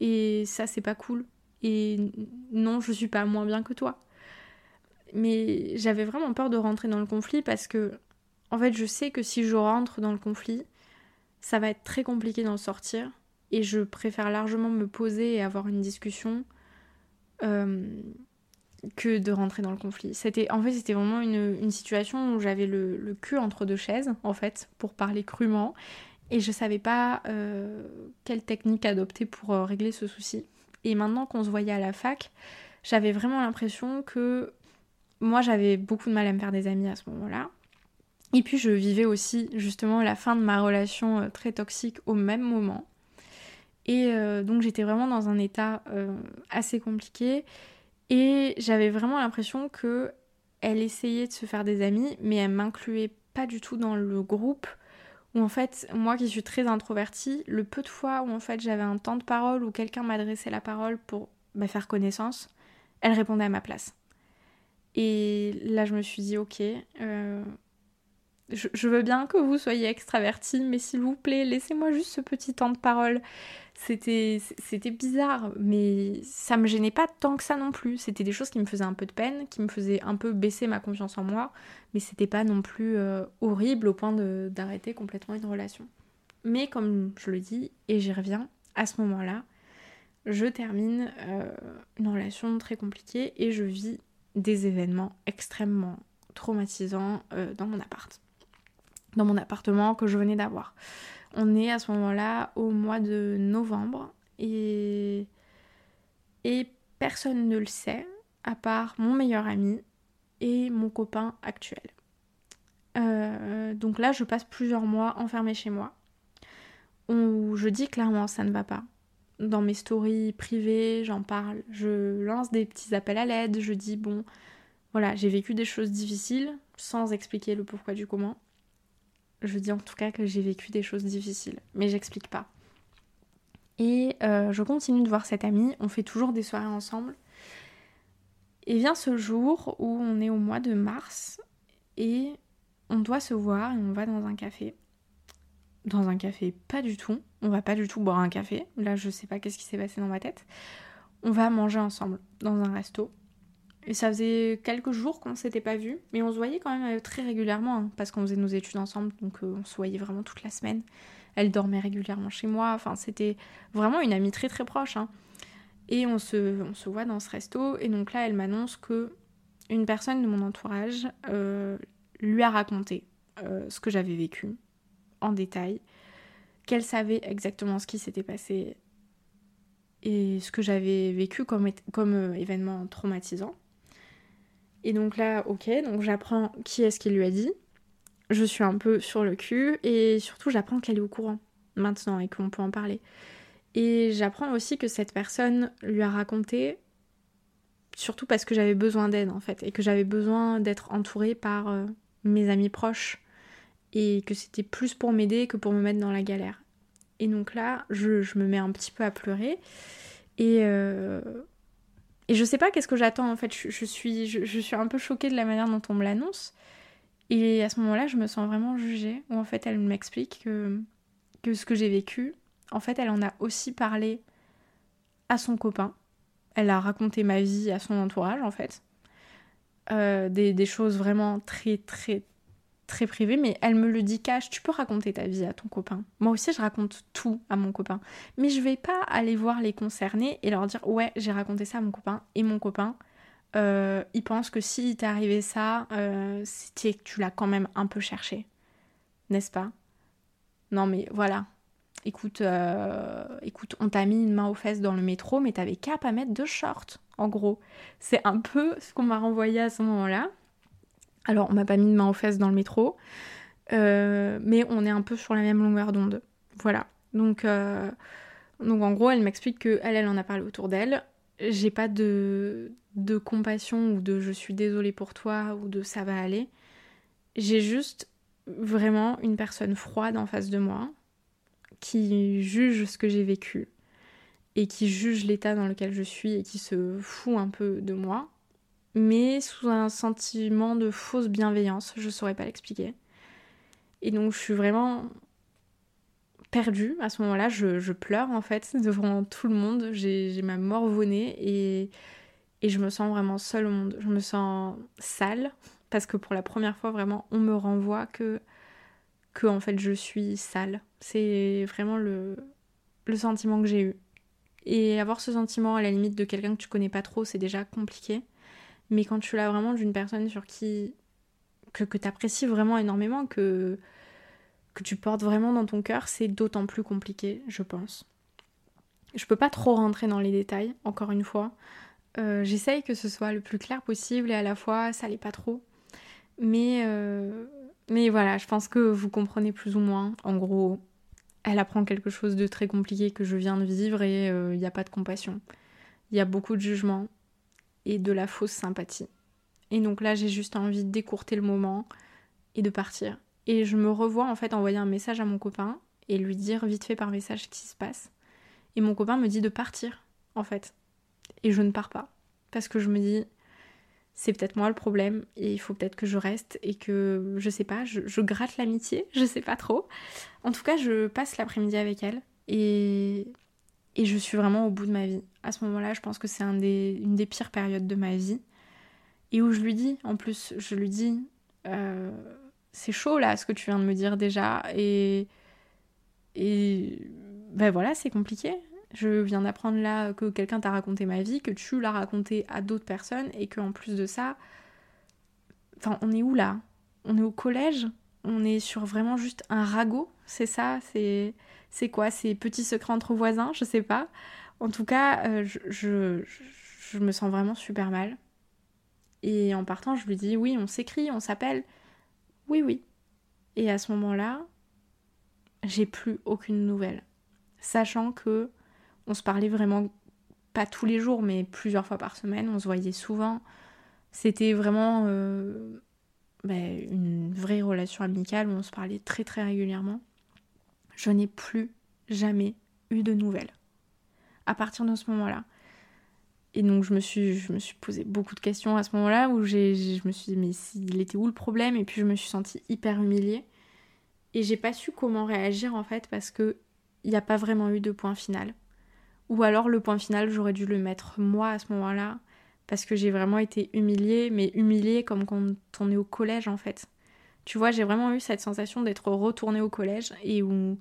Et ça c'est pas cool. Et non je suis pas moins bien que toi. Mais j'avais vraiment peur de rentrer dans le conflit parce que en fait je sais que si je rentre dans le conflit, ça va être très compliqué d'en sortir. Et je préfère largement me poser et avoir une discussion que de rentrer dans le conflit. C'était, en fait, c'était vraiment une, situation où j'avais le, cul entre deux chaises, en fait, pour parler crûment, et je savais pas euh, quelle technique adopter pour euh, régler ce souci. Et maintenant qu'on se voyait à la fac, j'avais vraiment l'impression que moi, j'avais beaucoup de mal à me faire des amis à ce moment-là. Et puis, je vivais aussi justement la fin de ma relation très toxique au même moment. Et euh, donc j'étais vraiment dans un état euh, assez compliqué et j'avais vraiment l'impression que elle essayait de se faire des amis, mais elle m'incluait pas du tout dans le groupe. Où en fait, moi qui suis très introvertie, le peu de fois où en fait j'avais un temps de parole où quelqu'un m'adressait la parole pour faire connaissance, elle répondait à ma place. Et là, je me suis dit, ok, euh, je, veux bien que vous soyez extraverti, mais s'il vous plaît, laissez-moi juste ce petit temps de parole. C'était, bizarre, mais ça me gênait pas tant que ça non plus. C'était des choses qui me faisaient un peu de peine, qui me faisaient un peu baisser ma confiance en moi, mais c'était pas non plus euh, horrible au point d'arrêter complètement une relation. Mais comme je le dis, et j'y reviens, à ce moment-là, je termine euh, une relation très compliquée et je vis des événements extrêmement traumatisants euh, dans mon appart dans mon appartement que je venais d'avoir. On est à ce moment-là au mois de novembre et, personne ne le sait à part mon meilleur ami et mon copain actuel. Euh, donc là, je passe plusieurs mois enfermée chez moi où je dis clairement ça ne va pas. Dans mes stories privées, j'en parle, je lance des petits appels à l'aide, je dis bon, voilà, j'ai vécu des choses difficiles sans expliquer le pourquoi du comment. Je dis en tout cas que j'ai vécu des choses difficiles, mais j'explique pas. Et euh, je continue de voir cette amie, on fait toujours des soirées ensemble. Et vient ce jour où on est au mois de mars et on doit se voir et on va dans un café. Dans un café, pas du tout. On va pas du tout boire un café. Là, je sais pas qu'est-ce qui s'est passé dans ma tête. On va manger ensemble dans un resto. Et ça faisait quelques jours qu'on s'était pas vus, mais on se voyait quand même euh, très régulièrement, hein, parce qu'on faisait nos études ensemble, donc euh, on se voyait vraiment toute la semaine. Elle dormait régulièrement chez moi, enfin c'était vraiment une amie très très proche. Hein. Et on se, on se voit dans ce resto, et donc là elle m'annonce que une personne de mon entourage euh, lui a raconté ce que j'avais vécu en détail, qu'elle savait exactement ce qui s'était passé et ce que j'avais vécu comme, comme événement traumatisant. Et donc là, ok, donc j'apprends qui est-ce qui lui a dit. Je suis un peu sur le cul et surtout j'apprends qu'elle est au courant maintenant et qu'on peut en parler. Et j'apprends aussi que cette personne lui a raconté, surtout parce que j'avais besoin d'aide en fait, et que j'avais besoin d'être entourée par euh, mes amis proches, et que c'était plus pour m'aider que pour me mettre dans la galère. Et donc là, je, me mets un petit peu à pleurer, et, euh, et je sais pas qu'est-ce que j'attends en fait. Je, suis, je, suis un peu choquée de la manière dont on me l'annonce. Et à ce moment-là, je me sens vraiment jugée. Où en fait, elle m'explique que, ce que j'ai vécu, en fait, elle en a aussi parlé à son copain. Elle a raconté ma vie à son entourage en fait. Euh, des, des, choses vraiment très très très privé, mais elle me le dit cash, tu peux raconter ta vie à ton copain. Moi aussi, je raconte tout à mon copain. Mais je vais pas aller voir les concernés et leur dire, ouais, j'ai raconté ça à mon copain, et mon copain, euh, il pense que si t'est arrivé ça, euh, que tu l'as quand même un peu cherché. N'est-ce pas? Non, mais voilà. Écoute, euh, écoute, on t'a mis une main aux fesses dans le métro, mais t'avais qu'à pas mettre de short, en gros. C'est un peu ce qu'on m'a renvoyé à ce moment-là. Alors, on m'a pas mis de main aux fesses dans le métro, euh, mais on est un peu sur la même longueur d'onde. Voilà. Donc, euh, donc en gros, elle m'explique que elle, en a parlé autour d'elle. J'ai pas de, de compassion ou de je suis désolée pour toi ou de ça va aller. J'ai juste vraiment une personne froide en face de moi qui juge ce que j'ai vécu et qui juge l'état dans lequel je suis et qui se fout un peu de moi, mais sous un sentiment de fausse bienveillance, je saurais pas l'expliquer. Et donc je suis vraiment perdue à ce moment-là, je, pleure en fait devant tout le monde, j'ai ma mort au et, et je me sens vraiment seule au monde, je me sens sale parce que pour la première fois vraiment on me renvoie que que en fait je suis sale. C'est vraiment le, le sentiment que j'ai eu. Et avoir ce sentiment à la limite de quelqu'un que tu connais pas trop, c'est déjà compliqué. Mais quand tu l'as vraiment d'une personne sur qui. que, tu apprécies vraiment énormément, que, tu portes vraiment dans ton cœur, c'est d'autant plus compliqué, je pense. Je peux pas trop rentrer dans les détails, encore une fois. Euh, j'essaye que ce soit le plus clair possible et à la fois ça l'est pas trop. Mais, euh, mais voilà, je pense que vous comprenez plus ou moins. En gros, elle apprend quelque chose de très compliqué que je viens de vivre et il euh, n'y a pas de compassion. Il y a beaucoup de jugement et de la fausse sympathie. Et donc là, j'ai juste envie d'écourter le moment et de partir. Et je me revois en fait envoyer un message à mon copain et lui dire vite fait par message ce qui se passe. Et mon copain me dit de partir, en fait. Et je ne pars pas. Parce que je me dis, c'est peut-être moi le problème et il faut peut-être que je reste et que je sais pas, je, gratte l'amitié, *laughs* je sais pas trop. En tout cas, je passe l'après-midi avec elle et, et je suis vraiment au bout de ma vie. À ce moment-là, je pense que c'est une des pires périodes de ma vie et où je lui dis, en plus, je lui dis, euh, c'est chaud là ce que tu viens de me dire déjà et et ben voilà, c'est compliqué. Je viens d'apprendre là que quelqu'un t'a raconté ma vie, que tu l'as raconté à d'autres personnes et qu'en plus de ça, enfin, on est où là? On est au collège? On est sur vraiment juste un ragot C'est ça C'est c'est quoi C'est petits secrets entre voisins Je sais pas. En tout cas, euh, je, je, je me sens vraiment super mal. Et en partant, je lui dis oui, on s'écrit, on s'appelle. Oui, oui. Et à ce moment-là, j'ai plus aucune nouvelle. Sachant que on se parlait vraiment pas tous les jours, mais plusieurs fois par semaine. On se voyait souvent. C'était vraiment euh, ben, une vraie relation amicale où on se parlait très très régulièrement. Je n'ai plus jamais eu de nouvelles à partir de ce moment-là. Et donc je me suis, je me suis posé beaucoup de questions à ce moment-là où je me suis dit mais il était où le problème? Et puis je me suis sentie hyper humiliée. Et j'ai pas su comment réagir en fait parce que il n'y a pas vraiment eu de point final. Ou alors le point final, j'aurais dû le mettre moi à ce moment-là, parce que j'ai vraiment été humiliée, mais humiliée comme quand on est au collège en fait. Tu vois, j'ai vraiment eu cette sensation d'être retournée au collège et où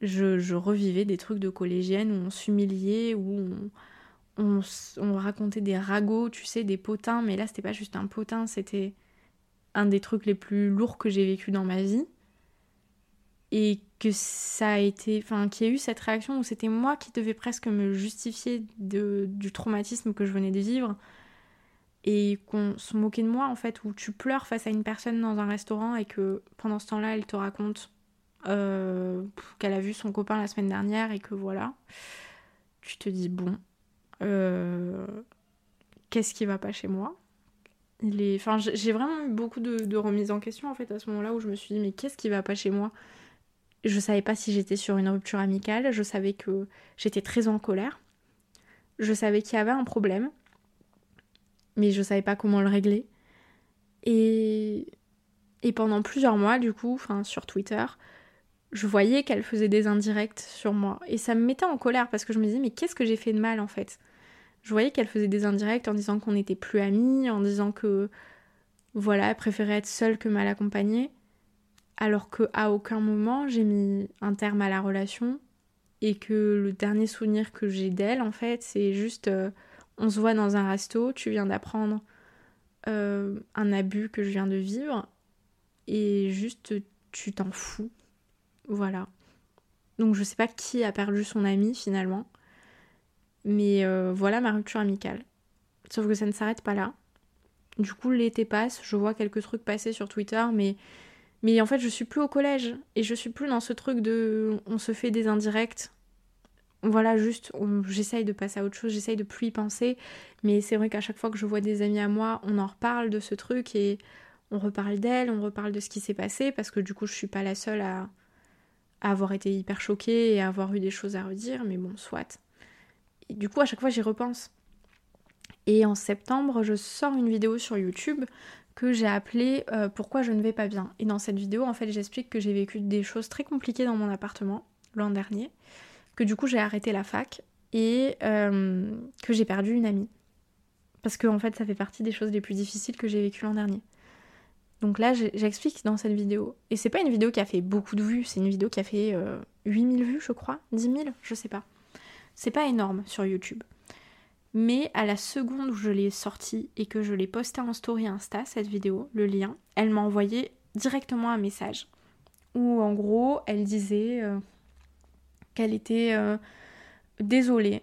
je, revivais des trucs de collégienne, où on s'humiliait, où on, on, racontait des ragots, tu sais, des potins, mais là c'était pas juste un potin, c'était un des trucs les plus lourds que j'ai vécu dans ma vie et que ça a été, enfin, qu'il y a eu cette réaction où c'était moi qui devais presque me justifier du traumatisme que je venais de vivre et qu'on se moquait de moi en fait, où tu pleures face à une personne dans un restaurant et que pendant ce temps-là, elle te raconte euh, qu'elle a vu son copain la semaine dernière et que voilà, tu te dis bon, euh, qu'est-ce qui va pas chez moi? Il est... Enfin, j'ai vraiment eu beaucoup de, de remises en question en fait à ce moment-là où je me suis dit mais qu'est-ce qui va pas chez moi? Je savais pas si j'étais sur une rupture amicale, je savais que j'étais très en colère. Je savais qu'il y avait un problème, mais je savais pas comment le régler. Et, et pendant plusieurs mois, du coup, sur Twitter, je voyais qu'elle faisait des indirects sur moi. Et ça me mettait en colère parce que je me disais, mais qu'est-ce que j'ai fait de mal en fait? Je voyais qu'elle faisait des indirects en disant qu'on n'était plus amis, en disant que, voilà, elle préférait être seule que mal accompagnée alors que à aucun moment j'ai mis un terme à la relation et que le dernier souvenir que j'ai d'elle en fait c'est juste euh, on se voit dans un resto, tu viens d'apprendre euh, un abus que je viens de vivre et juste tu t'en fous. Voilà. Donc je sais pas qui a perdu son ami finalement. Mais euh, voilà ma rupture amicale. Sauf que ça ne s'arrête pas là. Du coup l'été passe, je vois quelques trucs passer sur Twitter mais mais en fait, je suis plus au collège et je suis plus dans ce truc de on se fait des indirects. Voilà, juste, j'essaye de passer à autre chose, j'essaye de plus y penser. Mais c'est vrai qu'à chaque fois que je vois des amis à moi, on en reparle de ce truc et on reparle d'elle, on reparle de ce qui s'est passé parce que du coup, je suis pas la seule à, avoir été hyper choquée et à avoir eu des choses à redire. Mais bon, soit. Et du coup, à chaque fois, j'y repense. Et en septembre, je sors une vidéo sur YouTube que j'ai appelée euh, Pourquoi je ne vais pas bien. Et dans cette vidéo, en fait, j'explique que j'ai vécu des choses très compliquées dans mon appartement l'an dernier, que du coup j'ai arrêté la fac et euh, que j'ai perdu une amie. Parce que en fait, ça fait partie des choses les plus difficiles que j'ai vécues l'an dernier. Donc là, j'explique dans cette vidéo. Et c'est pas une vidéo qui a fait beaucoup de vues, c'est une vidéo qui a fait 8000 euh, vues, je crois, 10 000, je sais pas. C'est pas énorme sur YouTube. Mais à la seconde où je l'ai sortie et que je l'ai postée en story Insta, cette vidéo, le lien, elle m'a envoyé directement un message. Où en gros elle disait euh, qu'elle était euh, désolée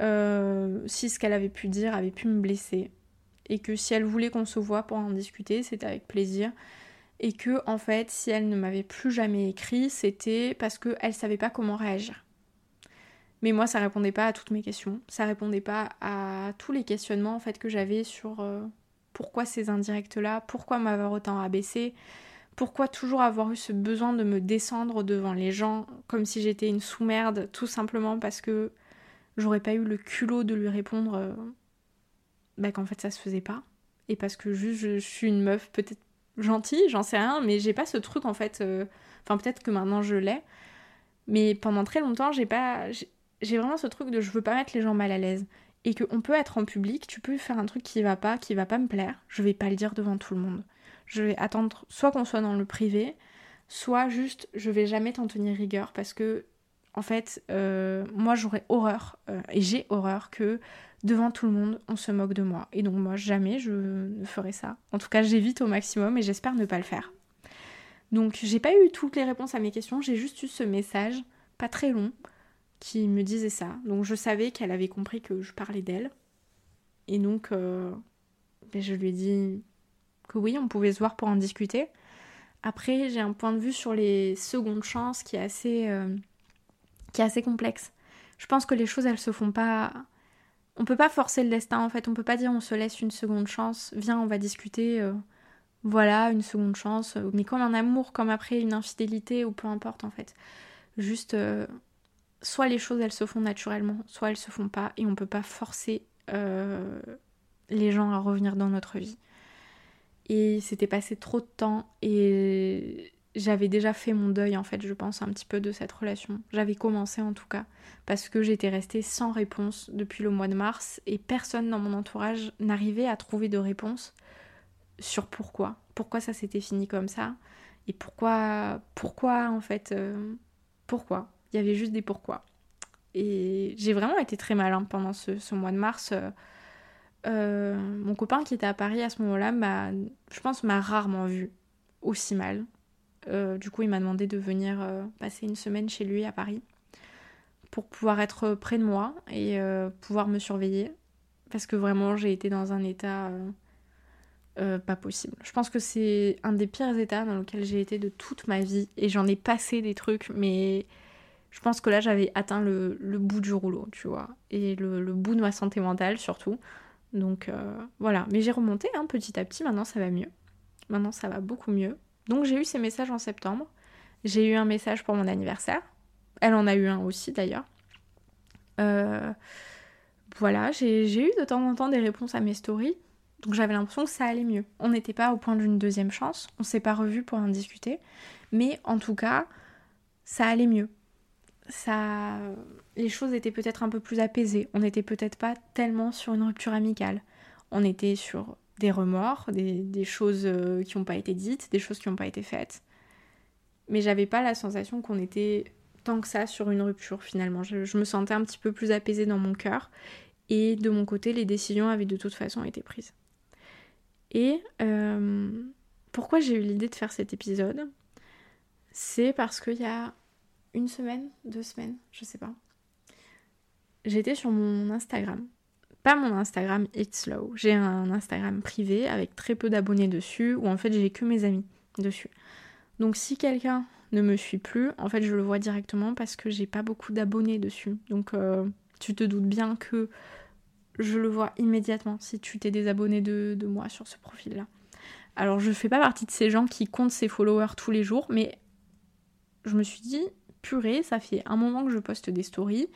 euh, si ce qu'elle avait pu dire avait pu me blesser. Et que si elle voulait qu'on se voit pour en discuter, c'était avec plaisir. Et que en fait si elle ne m'avait plus jamais écrit, c'était parce qu'elle savait pas comment réagir. Mais moi, ça répondait pas à toutes mes questions. Ça répondait pas à tous les questionnements en fait que j'avais sur euh, pourquoi ces indirects-là, pourquoi m'avoir autant abaissé, pourquoi toujours avoir eu ce besoin de me descendre devant les gens comme si j'étais une sous-merde, tout simplement parce que j'aurais pas eu le culot de lui répondre euh, bah, qu'en fait ça se faisait pas. Et parce que juste je, suis une meuf peut-être gentille, j'en sais rien, mais j'ai pas ce truc en fait. Euh, enfin, peut-être que maintenant je l'ai. Mais pendant très longtemps, j'ai pas vraiment ce truc de je veux pas mettre les gens mal à l'aise. Et qu'on peut être en public, tu peux faire un truc qui va pas, qui va pas me plaire, je vais pas le dire devant tout le monde. Je vais attendre soit qu'on soit dans le privé, soit juste je vais jamais t'en tenir rigueur parce que en fait, euh, moi j'aurais horreur, euh, et j'ai horreur que devant tout le monde on se moque de moi. Et donc moi jamais je ne ferai ça. En tout cas j'évite au maximum et j'espère ne pas le faire. Donc j'ai pas eu toutes les réponses à mes questions, j'ai juste eu ce message, pas très long, qui me disait ça. Donc je savais qu'elle avait compris que je parlais d'elle. Et donc euh, ben, je lui ai dit que oui, on pouvait se voir pour en discuter. Après, j'ai un point de vue sur les secondes chances qui est assez, euh, qui est assez complexe. Je pense que les choses, elles se font pas. On peut pas forcer le destin en fait. On peut pas dire on se laisse une seconde chance. Viens, on va discuter. Euh, voilà, une seconde chance. Mais comme un amour, comme après une infidélité ou peu importe en fait. Juste, soit les choses elles se font naturellement, soit elles se font pas et on peut pas forcer euh, les gens à revenir dans notre vie. Et c'était passé trop de temps et j'avais déjà fait mon deuil en fait, je pense un petit peu de cette relation. J'avais commencé en tout cas parce que j'étais restée sans réponse depuis le mois de mars et personne dans mon entourage n'arrivait à trouver de réponse sur pourquoi, pourquoi ça s'était fini comme ça? Et pourquoi pourquoi en fait euh, pourquoi? Il y avait juste des pourquoi. Et j'ai vraiment été très malin pendant ce, mois de mars. Euh, euh, mon copain qui était à Paris à ce moment-là, je pense, m'a rarement vu aussi mal. Euh, du coup, il m'a demandé de venir passer une semaine chez lui à Paris pour pouvoir être près de moi et pouvoir me surveiller. Parce que vraiment, j'ai été dans un état pas possible. Je pense que c'est un des pires états dans lequel j'ai été de toute ma vie et j'en ai passé des trucs, mais je pense que là j'avais atteint le, bout du rouleau, tu vois, et le, bout de ma santé mentale surtout. Donc euh, voilà, mais j'ai remonté hein, petit à petit, maintenant ça va mieux. Maintenant ça va beaucoup mieux. Donc j'ai eu ces messages en septembre. J'ai eu un message pour mon anniversaire. Elle en a eu un aussi d'ailleurs. Euh, voilà, j'ai eu de temps en temps des réponses à mes stories. Donc j'avais l'impression que ça allait mieux. On n'était pas au point d'une deuxième chance. On s'est pas revus pour en discuter. Mais en tout cas, ça allait mieux ça, les choses étaient peut-être un peu plus apaisées. On n'était peut-être pas tellement sur une rupture amicale. On était sur des remords, des, choses euh, qui n'ont pas été dites, des choses qui n'ont pas été faites. Mais j'avais pas la sensation qu'on était tant que ça sur une rupture finalement. Je, me sentais un petit peu plus apaisée dans mon cœur. Et de mon côté, les décisions avaient de toute façon été prises. Et euh, pourquoi j'ai eu l'idée de faire cet épisode? C'est parce qu'il y a une semaine, deux semaines, je sais pas. J'étais sur mon Instagram. Pas mon Instagram It's Slow. J'ai un Instagram privé avec très peu d'abonnés dessus où en fait j'ai que mes amis dessus. Donc si quelqu'un ne me suit plus, en fait je le vois directement parce que j'ai pas beaucoup d'abonnés dessus. Donc euh, tu te doutes bien que je le vois immédiatement si tu t'es désabonné de, de moi sur ce profil-là. Alors je fais pas partie de ces gens qui comptent ses followers tous les jours, mais je me suis dit, purée, ça fait un moment que je poste des stories.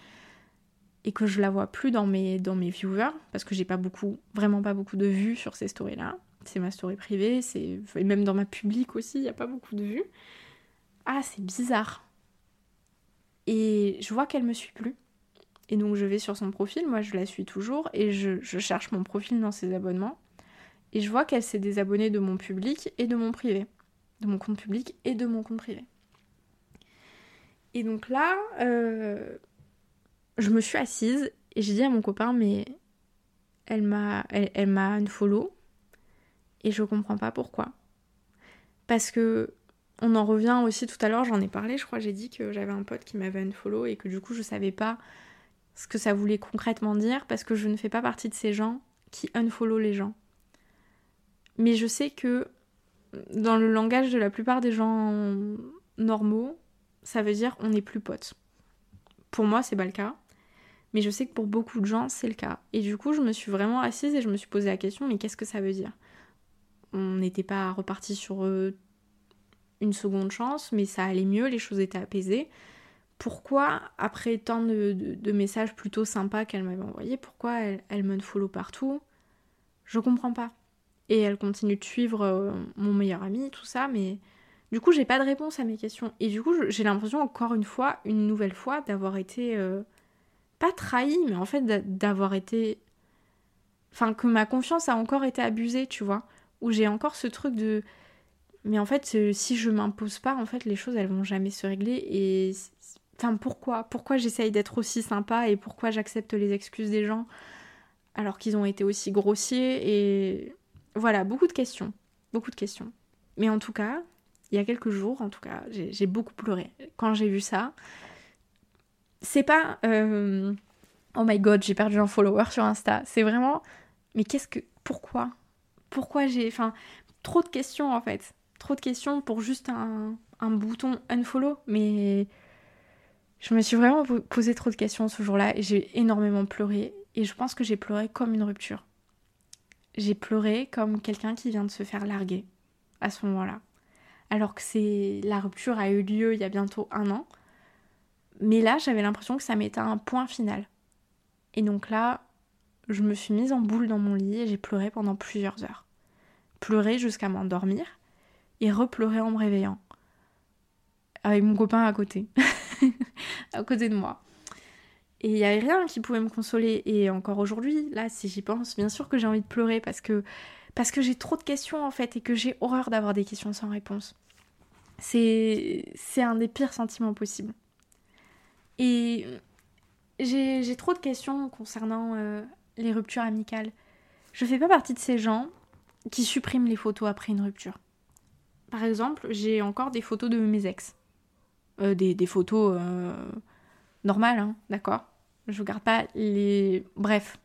et que je la vois plus dans mes, dans mes viewers, parce que j'ai pas beaucoup, vraiment pas beaucoup de vues sur ces stories-là. C'est ma story privée, c'est même dans ma publique aussi, il n'y a pas beaucoup de vues. Ah, c'est bizarre. Et je vois qu'elle me suit plus. Et donc je vais sur son profil, moi je la suis toujours, et je, je cherche mon profil dans ses abonnements. Et je vois qu'elle s'est désabonnée de mon public et de mon privé. De mon compte public et de mon compte privé. Et donc là, euh, je me suis assise et j'ai dit à mon copain, mais elle m'a elle, elle m'a unfollow et je comprends pas pourquoi. Parce que on en revient aussi tout à l'heure, j'en ai parlé, je crois, j'ai dit que j'avais un pote qui m'avait unfollow et que du coup je savais pas ce que ça voulait concrètement dire parce que je ne fais pas partie de ces gens qui unfollow les gens. Mais je sais que dans le langage de la plupart des gens normaux, ça veut dire on n'est plus potes. Pour moi, c'est pas le cas. Mais je sais que pour beaucoup de gens, c'est le cas. Et du coup, je me suis vraiment assise et je me suis posé la question, mais qu'est-ce que ça veut dire? On n'était pas reparti sur euh, une seconde chance, mais ça allait mieux, les choses étaient apaisées. Pourquoi, après tant de, messages plutôt sympas qu'elle m'avait envoyés, pourquoi elle, elle me follow partout? Je comprends pas. Et elle continue de suivre euh, mon meilleur ami, tout ça, mais du coup, j'ai pas de réponse à mes questions. Et du coup, j'ai l'impression, encore une fois, une nouvelle fois, d'avoir été. Euh, pas trahi, mais en fait, d'avoir été. Enfin, que ma confiance a encore été abusée, tu vois. Où j'ai encore ce truc de. Mais en fait, euh, si je m'impose pas, en fait, les choses, elles vont jamais se régler. Et. Enfin, pourquoi? Pourquoi j'essaye d'être aussi sympa et pourquoi j'accepte les excuses des gens alors qu'ils ont été aussi grossiers et voilà, beaucoup de questions. Beaucoup de questions. Mais en tout cas, il y a quelques jours, en tout cas, j'ai beaucoup pleuré quand j'ai vu ça. C'est pas euh, oh my god, j'ai perdu un follower sur Insta. C'est vraiment mais qu'est-ce que pourquoi? Pourquoi j'ai enfin trop de questions en fait. Trop de questions pour juste un, un bouton unfollow mais je me suis vraiment posé trop de questions ce jour-là et j'ai énormément pleuré et je pense que j'ai pleuré comme une rupture j'ai pleuré comme quelqu'un qui vient de se faire larguer à ce moment-là. Alors que c'est la rupture a eu lieu il y a bientôt un an. Mais là, j'avais l'impression que ça m'était un point final. Et donc là, je me suis mise en boule dans mon lit et j'ai pleuré pendant plusieurs heures. Pleuré jusqu'à m'endormir et repleurer en me réveillant. Avec mon copain à côté. *laughs* à côté de moi. Et il n'y avait rien qui pouvait me consoler. Et encore aujourd'hui, là, si j'y pense, bien sûr que j'ai envie de pleurer parce que, parce que j'ai trop de questions en fait et que j'ai horreur d'avoir des questions sans réponse. C'est, un des pires sentiments possibles. Et j'ai, trop de questions concernant euh, les ruptures amicales. Je fais pas partie de ces gens qui suppriment les photos après une rupture. Par exemple, j'ai encore des photos de mes ex. Euh, des, photos euh, normales, hein, d'accord? Je garde pas les. Bref.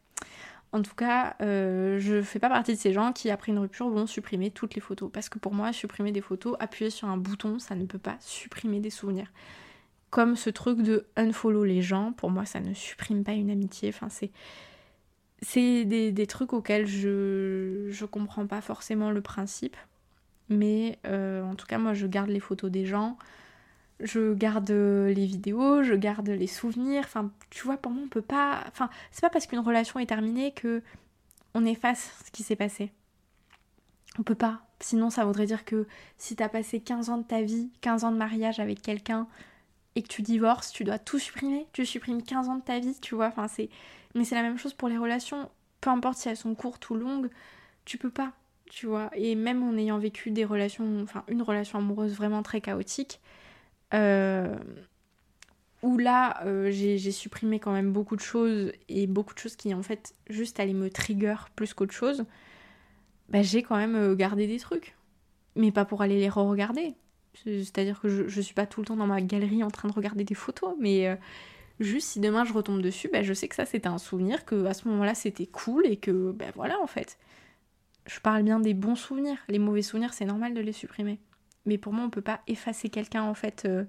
En tout cas, euh, je fais pas partie de ces gens qui, après une rupture, vont supprimer toutes les photos. Parce que pour moi, supprimer des photos, appuyer sur un bouton, ça ne peut pas supprimer des souvenirs. Comme ce truc de unfollow les gens, pour moi, ça ne supprime pas une amitié. Enfin, c'est. C'est des, trucs auxquels je, je comprends pas forcément le principe. Mais euh, en tout cas, moi, je garde les photos des gens je garde les vidéos, je garde les souvenirs. Enfin, tu vois, pour moi, on peut pas. Enfin, c'est pas parce qu'une relation est terminée que on efface ce qui s'est passé. On peut pas. Sinon, ça voudrait dire que si t'as passé 15 ans de ta vie, 15 ans de mariage avec quelqu'un et que tu divorces, tu dois tout supprimer. Tu supprimes 15 ans de ta vie, tu vois. Enfin, c'est. Mais c'est la même chose pour les relations. Peu importe si elles sont courtes ou longues, tu peux pas, tu vois. Et même en ayant vécu des relations, enfin, une relation amoureuse vraiment très chaotique, euh, où là, euh, j'ai supprimé quand même beaucoup de choses et beaucoup de choses qui en fait juste allaient me trigger plus qu'autre chose. Bah, j'ai quand même euh, gardé des trucs. Mais pas pour aller les re-regarder. C'est-à-dire que je, suis pas tout le temps dans ma galerie en train de regarder des photos, mais juste si demain je retombe dessus, bah, je sais que ça c'était un souvenir, que à ce moment-là c'était cool et que ben voilà en fait. Je parle bien des bons souvenirs. Les mauvais souvenirs, c'est normal de les supprimer. Mais pour moi, on peut pas effacer quelqu'un en fait euh,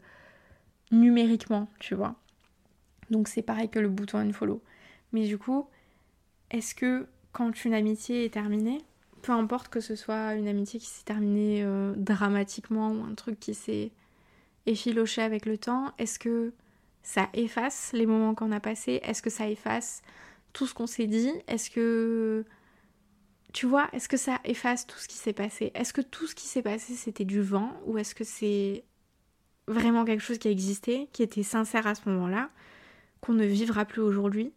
numériquement, tu vois. Donc c'est pareil que le bouton unfollow. Mais du coup, est-ce que quand une amitié est terminée, peu importe que ce soit une amitié qui s'est terminée euh, dramatiquement ou un truc qui s'est effiloché avec le temps, est-ce que ça efface les moments qu'on a passés? Est-ce que ça efface tout ce qu'on s'est dit? Est-ce que tu vois, est-ce que ça efface tout ce qui s'est passé? Est-ce que tout ce qui s'est passé c'était du vent? Ou est-ce que c'est vraiment quelque chose qui a existé, qui était sincère à ce moment-là, qu'on ne vivra plus aujourd'hui?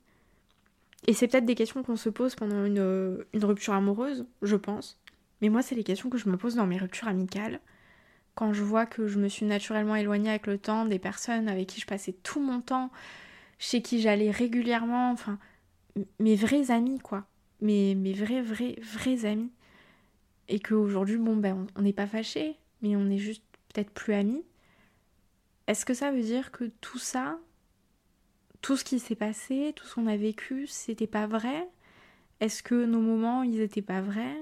Et c'est peut-être des questions qu'on se pose pendant une, une, rupture amoureuse, je pense. Mais moi, c'est les questions que je me pose dans mes ruptures amicales. Quand je vois que je me suis naturellement éloignée avec le temps des personnes avec qui je passais tout mon temps, chez qui j'allais régulièrement, enfin, mes vrais amis, quoi mes, mes vrais, vrais, vrais amis. Et qu'aujourd'hui, bon, ben, on n'est pas fâchés, mais on est juste peut-être plus amis. Est-ce que ça veut dire que tout ça, tout ce qui s'est passé, tout ce qu'on a vécu, c'était pas vrai? Est-ce que nos moments, ils étaient pas vrais?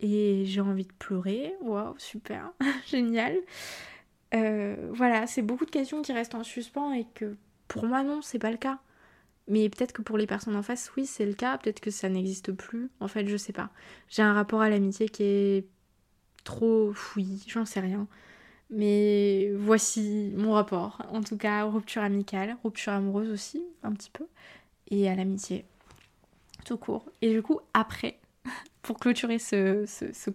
Et j'ai envie de pleurer. Waouh, super, *laughs* génial. Euh, voilà, c'est beaucoup de questions qui restent en suspens et que pour moi, non, c'est pas le cas. Mais peut-être que pour les personnes en face, oui, c'est le cas. Peut-être que ça n'existe plus. En fait, je sais pas. J'ai un rapport à l'amitié qui est trop fouillis, j'en sais rien. Mais voici mon rapport. En tout cas, rupture amicale, rupture amoureuse aussi, un petit peu. Et à l'amitié. Tout court. Et du coup, après, *laughs* pour clôturer ce. ce, ce,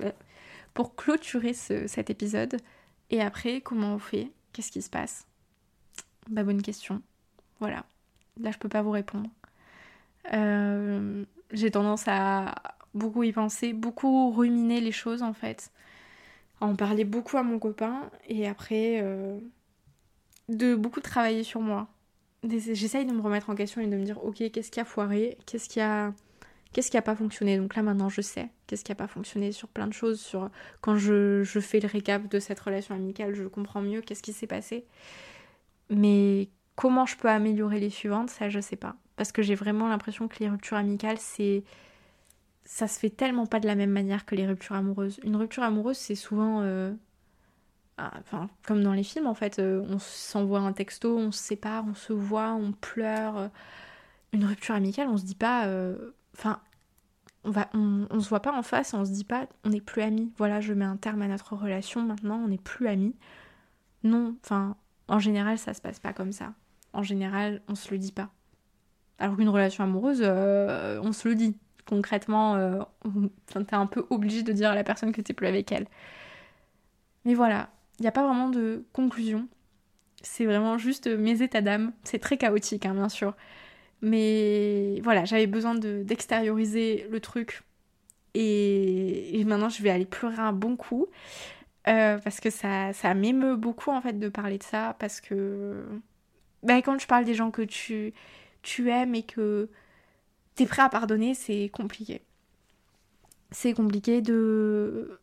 euh, pour clôturer cet épisode, et après, comment on fait? Qu'est-ce qui se passe? Bah, bonne question. Voilà. Là, je peux pas vous répondre. Euh, j'ai tendance à beaucoup y penser, beaucoup ruminer les choses en fait. À en parler beaucoup à mon copain et après euh, de beaucoup travailler sur moi. J'essaye de me remettre en question et de me dire ok qu'est-ce qui a foiré, qu'est-ce qui a qu'est-ce qui a pas fonctionné? Donc là maintenant je sais qu'est-ce qui a pas fonctionné sur plein de choses. Sur quand je, je fais le récap de cette relation amicale, je comprends mieux qu'est-ce qui s'est passé. Mais Comment je peux améliorer les suivantes, ça je sais pas. Parce que j'ai vraiment l'impression que les ruptures amicales, c'est. Ça se fait tellement pas de la même manière que les ruptures amoureuses. Une rupture amoureuse, c'est souvent. Euh, ah, enfin, comme dans les films en fait, euh, on s'envoie un texto, on se sépare, on se voit, on pleure. Une rupture amicale, on se dit pas. Euh, enfin, on, va, on, se voit pas en face, on se dit pas on n'est plus amis. Voilà, je mets un terme à notre relation maintenant, on n'est plus amis. Non, enfin, en général, ça se passe pas comme ça en général, on se le dit pas. Alors qu'une relation amoureuse, euh, on se le dit. Concrètement, euh, t'es un peu obligé de dire à la personne que t'es plus avec elle. Mais voilà, il n'y a pas vraiment de conclusion. C'est vraiment juste mes états d'âme. C'est très chaotique, hein, bien sûr. Mais voilà, j'avais besoin d'extérioriser le truc. Et... maintenant, je vais aller pleurer un bon coup. Euh, parce que ça, ça m'émeut beaucoup, en fait, de parler de ça. Parce que bah, quand je parle des gens que tu, aimes et que tu es prêt à pardonner, c'est compliqué. C'est compliqué de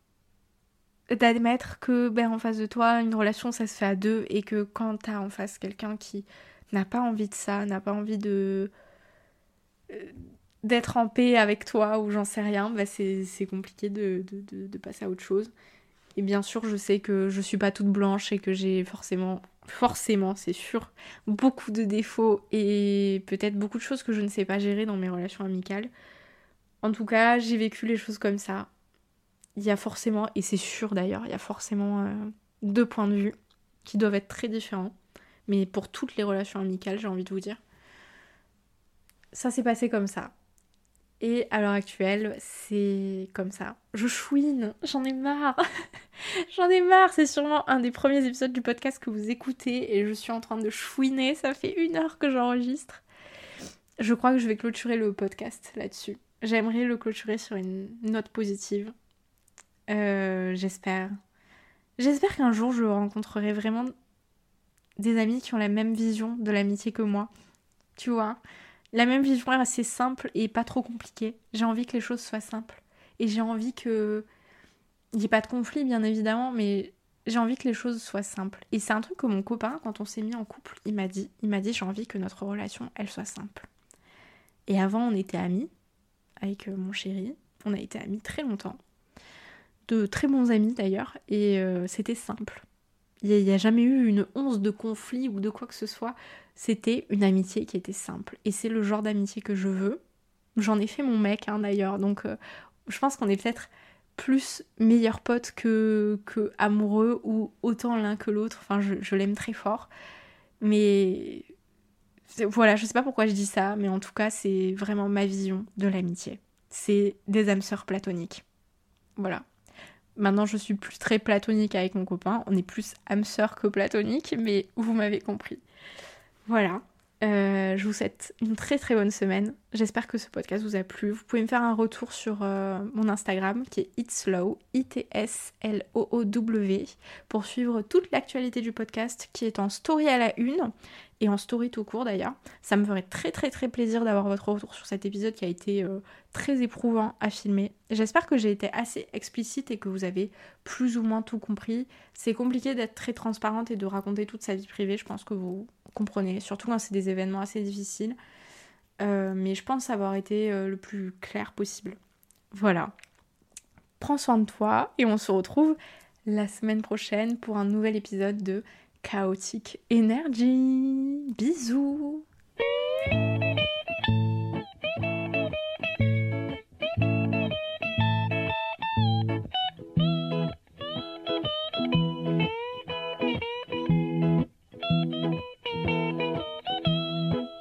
d'admettre que ben, en face de toi, une relation, ça se fait à deux et que quand t'as en face quelqu'un qui n'a pas envie de ça, n'a pas envie de euh, d'être en paix avec toi ou j'en sais rien, ben c'est compliqué de, passer à autre chose. Et bien sûr, je sais que je suis pas toute blanche et que j'ai forcément forcément, c'est sûr, beaucoup de défauts et peut-être beaucoup de choses que je ne sais pas gérer dans mes relations amicales. En tout cas, j'ai vécu les choses comme ça. Il y a forcément, et c'est sûr d'ailleurs, il y a forcément euh, deux points de vue qui doivent être très différents. Mais pour toutes les relations amicales, j'ai envie de vous dire. Ça s'est passé comme ça. Et à l'heure actuelle, c'est comme ça. Je chouine, j'en ai marre. *laughs* j'en ai marre, c'est sûrement un des premiers épisodes du podcast que vous écoutez et je suis en train de chouiner, ça fait une heure que j'enregistre. Je crois que je vais clôturer le podcast là-dessus. J'aimerais le clôturer sur une note positive. Euh, j'espère. J'espère qu'un jour je rencontrerai vraiment des amis qui ont la même vision de l'amitié que moi. Tu vois? La même vision est assez simple et pas trop compliquée. J'ai envie que les choses soient simples. Et j'ai envie que. Il n'y ait pas de conflit, bien évidemment, mais j'ai envie que les choses soient simples. Et c'est un truc que mon copain, quand on s'est mis en couple, il m'a dit. Il m'a dit j'ai envie que notre relation, elle soit simple. Et avant, on était amis avec euh, mon chéri. On a été amis très longtemps. De très bons amis d'ailleurs. Et euh, c'était simple. Il n'y a, jamais eu une once de conflit ou de quoi que ce soit. C'était une amitié qui était simple. Et c'est le genre d'amitié que je veux. J'en ai fait mon mec hein, d'ailleurs. Donc euh, je pense qu'on est peut-être plus meilleur pote que, que amoureux ou autant l'un que l'autre. Enfin, je, l'aime très fort. Mais voilà, je sais pas pourquoi je dis ça, mais en tout cas, c'est vraiment ma vision de l'amitié. C'est des âmes sœurs platoniques. Voilà. Maintenant, je suis plus très platonique avec mon copain. On est plus âme sœur que platonique, mais vous m'avez compris. Voilà. Euh, je vous souhaite une très très bonne semaine. J'espère que ce podcast vous a plu. Vous pouvez me faire un retour sur euh, mon Instagram qui est itslow, I-T-S-L-O-O-W, pour suivre toute l'actualité du podcast qui est en story à la une et en story tout court d'ailleurs. Ça me ferait très très très plaisir d'avoir votre retour sur cet épisode qui a été euh, très éprouvant à filmer. J'espère que j'ai été assez explicite et que vous avez plus ou moins tout compris. C'est compliqué d'être très transparente et de raconter toute sa vie privée, je pense que vous surtout quand c'est des événements assez difficiles. Euh, mais je pense avoir été euh, le plus clair possible. Voilà. Prends soin de toi et on se retrouve la semaine prochaine pour un nouvel épisode de Chaotic Energy. Bisous